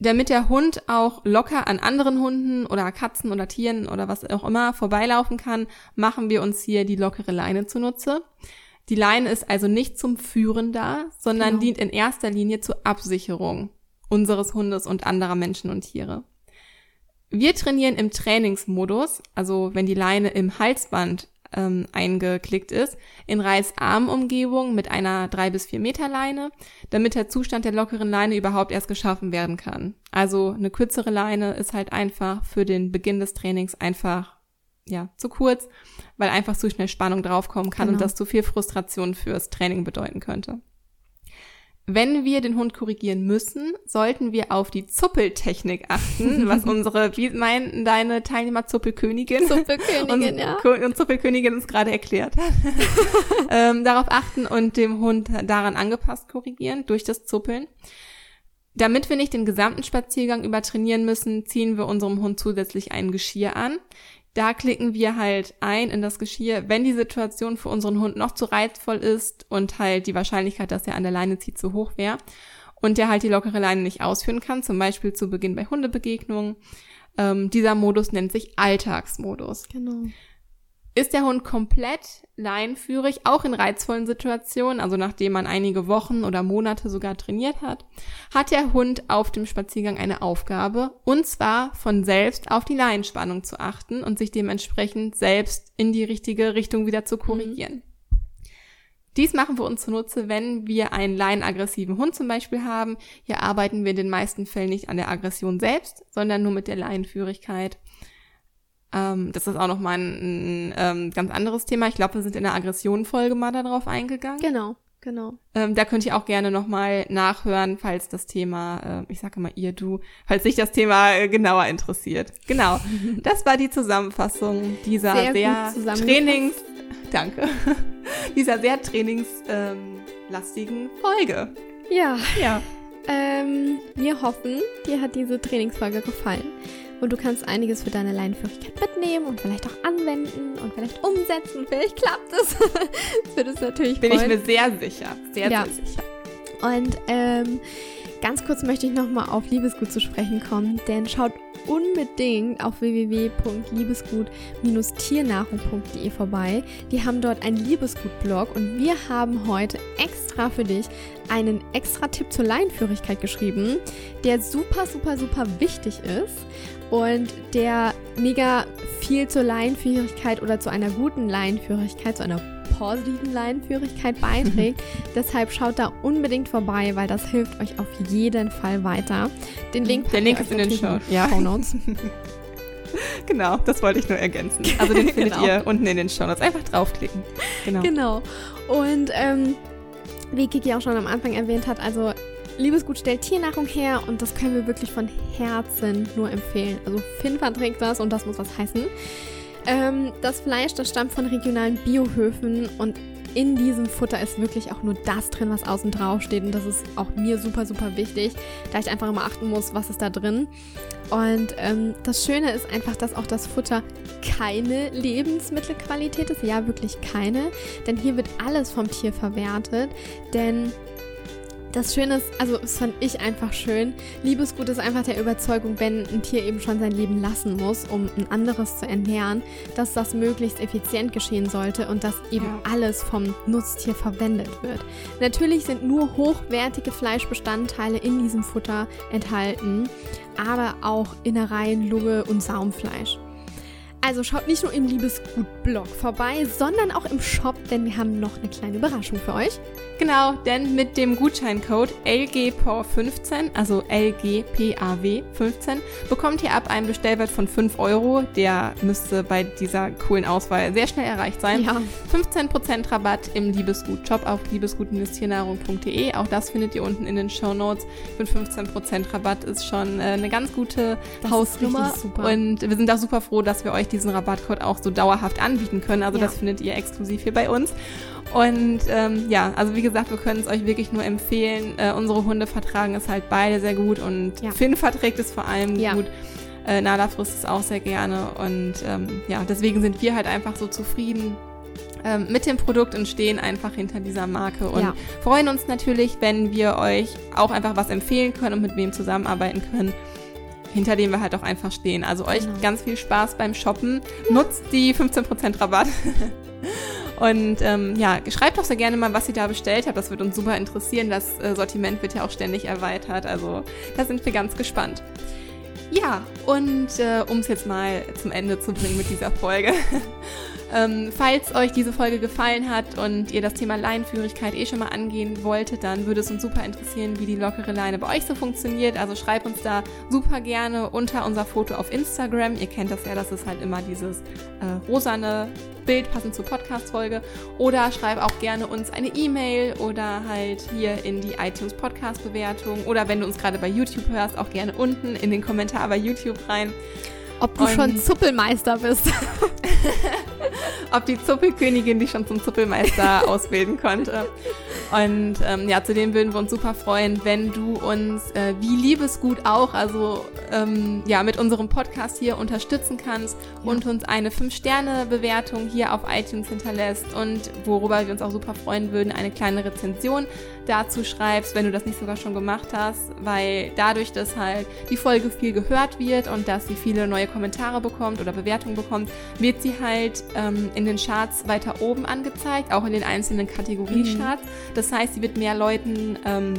[SPEAKER 2] Damit der Hund auch locker an anderen Hunden oder Katzen oder Tieren oder was auch immer vorbeilaufen kann, machen wir uns hier die lockere Leine zunutze. Die Leine ist also nicht zum Führen da, sondern genau. dient in erster Linie zur Absicherung unseres Hundes und anderer Menschen und Tiere. Wir trainieren im Trainingsmodus, also wenn die Leine im Halsband ähm, eingeklickt ist, in Reißarmumgebung mit einer drei bis vier Meter Leine, damit der Zustand der lockeren Leine überhaupt erst geschaffen werden kann. Also eine kürzere Leine ist halt einfach für den Beginn des Trainings einfach ja zu kurz, weil einfach zu schnell Spannung draufkommen kann genau. und das zu viel Frustration fürs Training bedeuten könnte. Wenn wir den Hund korrigieren müssen, sollten wir auf die Zuppeltechnik achten, was unsere, wie meinen deine Teilnehmer Zuppelkönigin,
[SPEAKER 1] Zuppelkönigin, ja.
[SPEAKER 2] und Zuppelkönigin uns gerade erklärt hat, ähm, darauf achten und dem Hund daran angepasst korrigieren durch das Zuppeln. Damit wir nicht den gesamten Spaziergang über trainieren müssen, ziehen wir unserem Hund zusätzlich ein Geschirr an. Da klicken wir halt ein in das Geschirr, wenn die Situation für unseren Hund noch zu reizvoll ist und halt die Wahrscheinlichkeit, dass er an der Leine zieht, zu hoch wäre und der halt die lockere Leine nicht ausführen kann, zum Beispiel zu Beginn bei Hundebegegnungen. Ähm, dieser Modus nennt sich Alltagsmodus.
[SPEAKER 1] Genau.
[SPEAKER 2] Ist der Hund komplett leinführig, auch in reizvollen Situationen, also nachdem man einige Wochen oder Monate sogar trainiert hat, hat der Hund auf dem Spaziergang eine Aufgabe, und zwar von selbst auf die Leinspannung zu achten und sich dementsprechend selbst in die richtige Richtung wieder zu korrigieren. Mhm. Dies machen wir uns zunutze, wenn wir einen leinaggressiven Hund zum Beispiel haben. Hier arbeiten wir in den meisten Fällen nicht an der Aggression selbst, sondern nur mit der Leinführigkeit. Ähm, das ist auch nochmal ein, ein ähm, ganz anderes Thema. Ich glaube, wir sind in der Aggression-Folge mal darauf eingegangen.
[SPEAKER 1] Genau, genau.
[SPEAKER 2] Ähm, da könnt ihr auch gerne nochmal nachhören, falls das Thema, äh, ich sage immer ihr, du, falls sich das Thema äh, genauer interessiert. Genau. Das war die Zusammenfassung dieser sehr, sehr Trainings, danke, dieser sehr trainingslastigen ähm, Folge.
[SPEAKER 1] Ja. Ja. Ähm, wir hoffen, dir hat diese Trainingsfolge gefallen und du kannst einiges für deine Leinenführigkeit mitnehmen und vielleicht auch anwenden und vielleicht umsetzen vielleicht klappt es. das wird es natürlich
[SPEAKER 2] Bin freuen. ich mir sehr sicher. Sehr, ja. sehr sicher.
[SPEAKER 1] Und ähm, ganz kurz möchte ich nochmal auf Liebesgut zu sprechen kommen, denn schaut unbedingt auf www.liebesgut-tiernahrung.de vorbei. Die haben dort einen Liebesgut-Blog und wir haben heute extra für dich einen extra Tipp zur Leinführigkeit geschrieben, der super, super, super wichtig ist und der mega viel zur Leinführigkeit oder zu einer guten Leinführigkeit, zu einer positiven Leinführigkeit beiträgt. Deshalb schaut da unbedingt vorbei, weil das hilft euch auf jeden Fall weiter. Den Link,
[SPEAKER 2] Der Link ist in den Show,
[SPEAKER 1] ja. Show Notes.
[SPEAKER 2] genau, das wollte ich nur ergänzen. Also den findet genau. ihr unten in den Show Notes. Einfach draufklicken.
[SPEAKER 1] Genau. Genau. Und ähm, wie Kiki auch schon am Anfang erwähnt hat, also Liebesgut stellt Tiernahrung her und das können wir wirklich von Herzen nur empfehlen. Also Finn verträgt das und das muss was heißen. Ähm, das Fleisch, das stammt von regionalen Biohöfen und in diesem Futter ist wirklich auch nur das drin, was außen drauf steht. Und das ist auch mir super, super wichtig, da ich einfach immer achten muss, was ist da drin. Und ähm, das Schöne ist einfach, dass auch das Futter keine Lebensmittelqualität ist. Ja, wirklich keine. Denn hier wird alles vom Tier verwertet. Denn das Schöne ist, also das fand ich einfach schön. Liebesgut ist einfach der Überzeugung, wenn ein Tier eben schon sein Leben lassen muss, um ein anderes zu ernähren, dass das möglichst effizient geschehen sollte und dass eben alles vom Nutztier verwendet wird. Natürlich sind nur hochwertige Fleischbestandteile in diesem Futter enthalten, aber auch Innereien, Lunge und Saumfleisch. Also schaut nicht nur im Liebesgut-Blog vorbei, sondern auch im Shop, denn wir haben noch eine kleine Überraschung für euch.
[SPEAKER 2] Genau, denn mit dem Gutscheincode LGPAW15, also LGPAW15, bekommt ihr ab einem Bestellwert von 5 Euro, der müsste bei dieser coolen Auswahl sehr schnell erreicht sein, ja. 15% Rabatt im Liebesgut-Shop auf liebesgut-tiernahrung.de. Auch das findet ihr unten in den Show Notes. Für 15% Rabatt ist schon äh, eine ganz gute das Hausnummer. Und wir sind auch super froh, dass wir euch diesen Rabattcode auch so dauerhaft anbieten können. Also ja. das findet ihr exklusiv hier bei uns. Und ähm, ja, also wie gesagt, wir können es euch wirklich nur empfehlen. Äh, unsere Hunde vertragen es halt beide sehr gut und ja. Finn verträgt es vor allem ja. gut. Äh, Nala frisst es auch sehr gerne und ähm, ja, deswegen sind wir halt einfach so zufrieden ähm, mit dem Produkt und stehen einfach hinter dieser Marke und ja. freuen uns natürlich, wenn wir euch auch einfach was empfehlen können und mit wem zusammenarbeiten können hinter dem wir halt auch einfach stehen. Also euch genau. ganz viel Spaß beim Shoppen. Nutzt die 15% Rabatt. Und ähm, ja, schreibt doch sehr gerne mal, was ihr da bestellt habt. Das wird uns super interessieren. Das äh, Sortiment wird ja auch ständig erweitert. Also da sind wir ganz gespannt. Ja, und äh, um es jetzt mal zum Ende zu bringen mit dieser Folge. Ähm, falls euch diese Folge gefallen hat und ihr das Thema Leinenführigkeit eh schon mal angehen wolltet, dann würde es uns super interessieren, wie die lockere Leine bei euch so funktioniert. Also schreibt uns da super gerne unter unser Foto auf Instagram. Ihr kennt das ja, das ist halt immer dieses äh, rosane Bild passend zur Podcast-Folge. Oder schreib auch gerne uns eine E-Mail oder halt hier in die iTunes Podcast-Bewertung. Oder wenn du uns gerade bei YouTube hörst, auch gerne unten in den Kommentar bei YouTube rein.
[SPEAKER 1] Ob du Und schon Zuppelmeister bist.
[SPEAKER 2] Ob die Zuppelkönigin dich schon zum Zuppelmeister ausbilden konnte. Und ähm, ja, zudem würden wir uns super freuen, wenn du uns äh, wie Liebesgut auch, also ähm, ja, mit unserem Podcast hier unterstützen kannst ja. und uns eine 5-Sterne-Bewertung hier auf iTunes hinterlässt und worüber wir uns auch super freuen würden, eine kleine Rezension dazu schreibst, wenn du das nicht sogar schon gemacht hast, weil dadurch, dass halt die Folge viel gehört wird und dass sie viele neue Kommentare bekommt oder Bewertungen bekommt, wird sie halt ähm, in den Charts weiter oben angezeigt, auch in den einzelnen Kategoriecharts. Mhm. Das heißt, sie wird mehr Leuten ähm,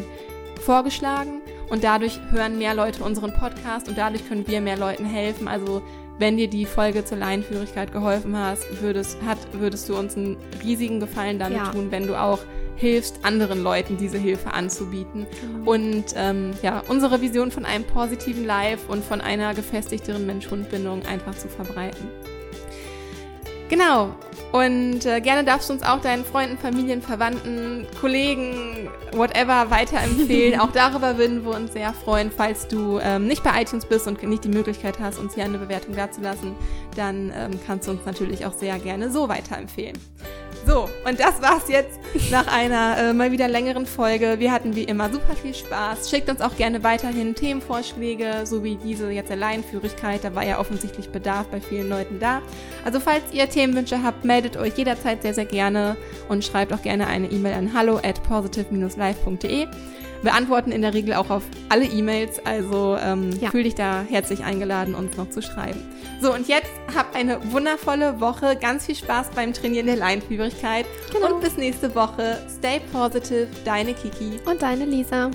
[SPEAKER 2] vorgeschlagen und dadurch hören mehr Leute unseren Podcast und dadurch können wir mehr Leuten helfen. Also wenn dir die Folge zur Laienführigkeit geholfen hast, würdest, hat, würdest du uns einen riesigen Gefallen damit ja. tun, wenn du auch hilfst, anderen Leuten diese Hilfe anzubieten. Genau. Und ähm, ja, unsere Vision von einem positiven Life und von einer gefestigteren Mensch-Hund-Bindung einfach zu verbreiten. Genau. Und äh, gerne darfst du uns auch deinen Freunden, Familien, Verwandten, Kollegen, whatever weiterempfehlen. auch darüber würden wir uns sehr freuen. Falls du ähm, nicht bei iTunes bist und nicht die Möglichkeit hast, uns hier eine Bewertung dazulassen, dann ähm, kannst du uns natürlich auch sehr gerne so weiterempfehlen. So, und das war's jetzt nach einer äh, mal wieder längeren Folge. Wir hatten wie immer super viel Spaß. Schickt uns auch gerne weiterhin Themenvorschläge, so wie diese jetzt der Laienführigkeit. Da war ja offensichtlich Bedarf bei vielen Leuten da. Also falls ihr Themenwünsche habt, meldet euch jederzeit sehr, sehr gerne und schreibt auch gerne eine E-Mail an hallo at positive-life.de. Wir antworten in der Regel auch auf alle E-Mails, also ähm, ja. fühl dich da herzlich eingeladen, uns noch zu schreiben. So, und jetzt habt eine wundervolle Woche, ganz viel Spaß beim Trainieren der Leinführigkeit genau. und bis nächste Woche. Stay positive, deine Kiki
[SPEAKER 1] und deine Lisa.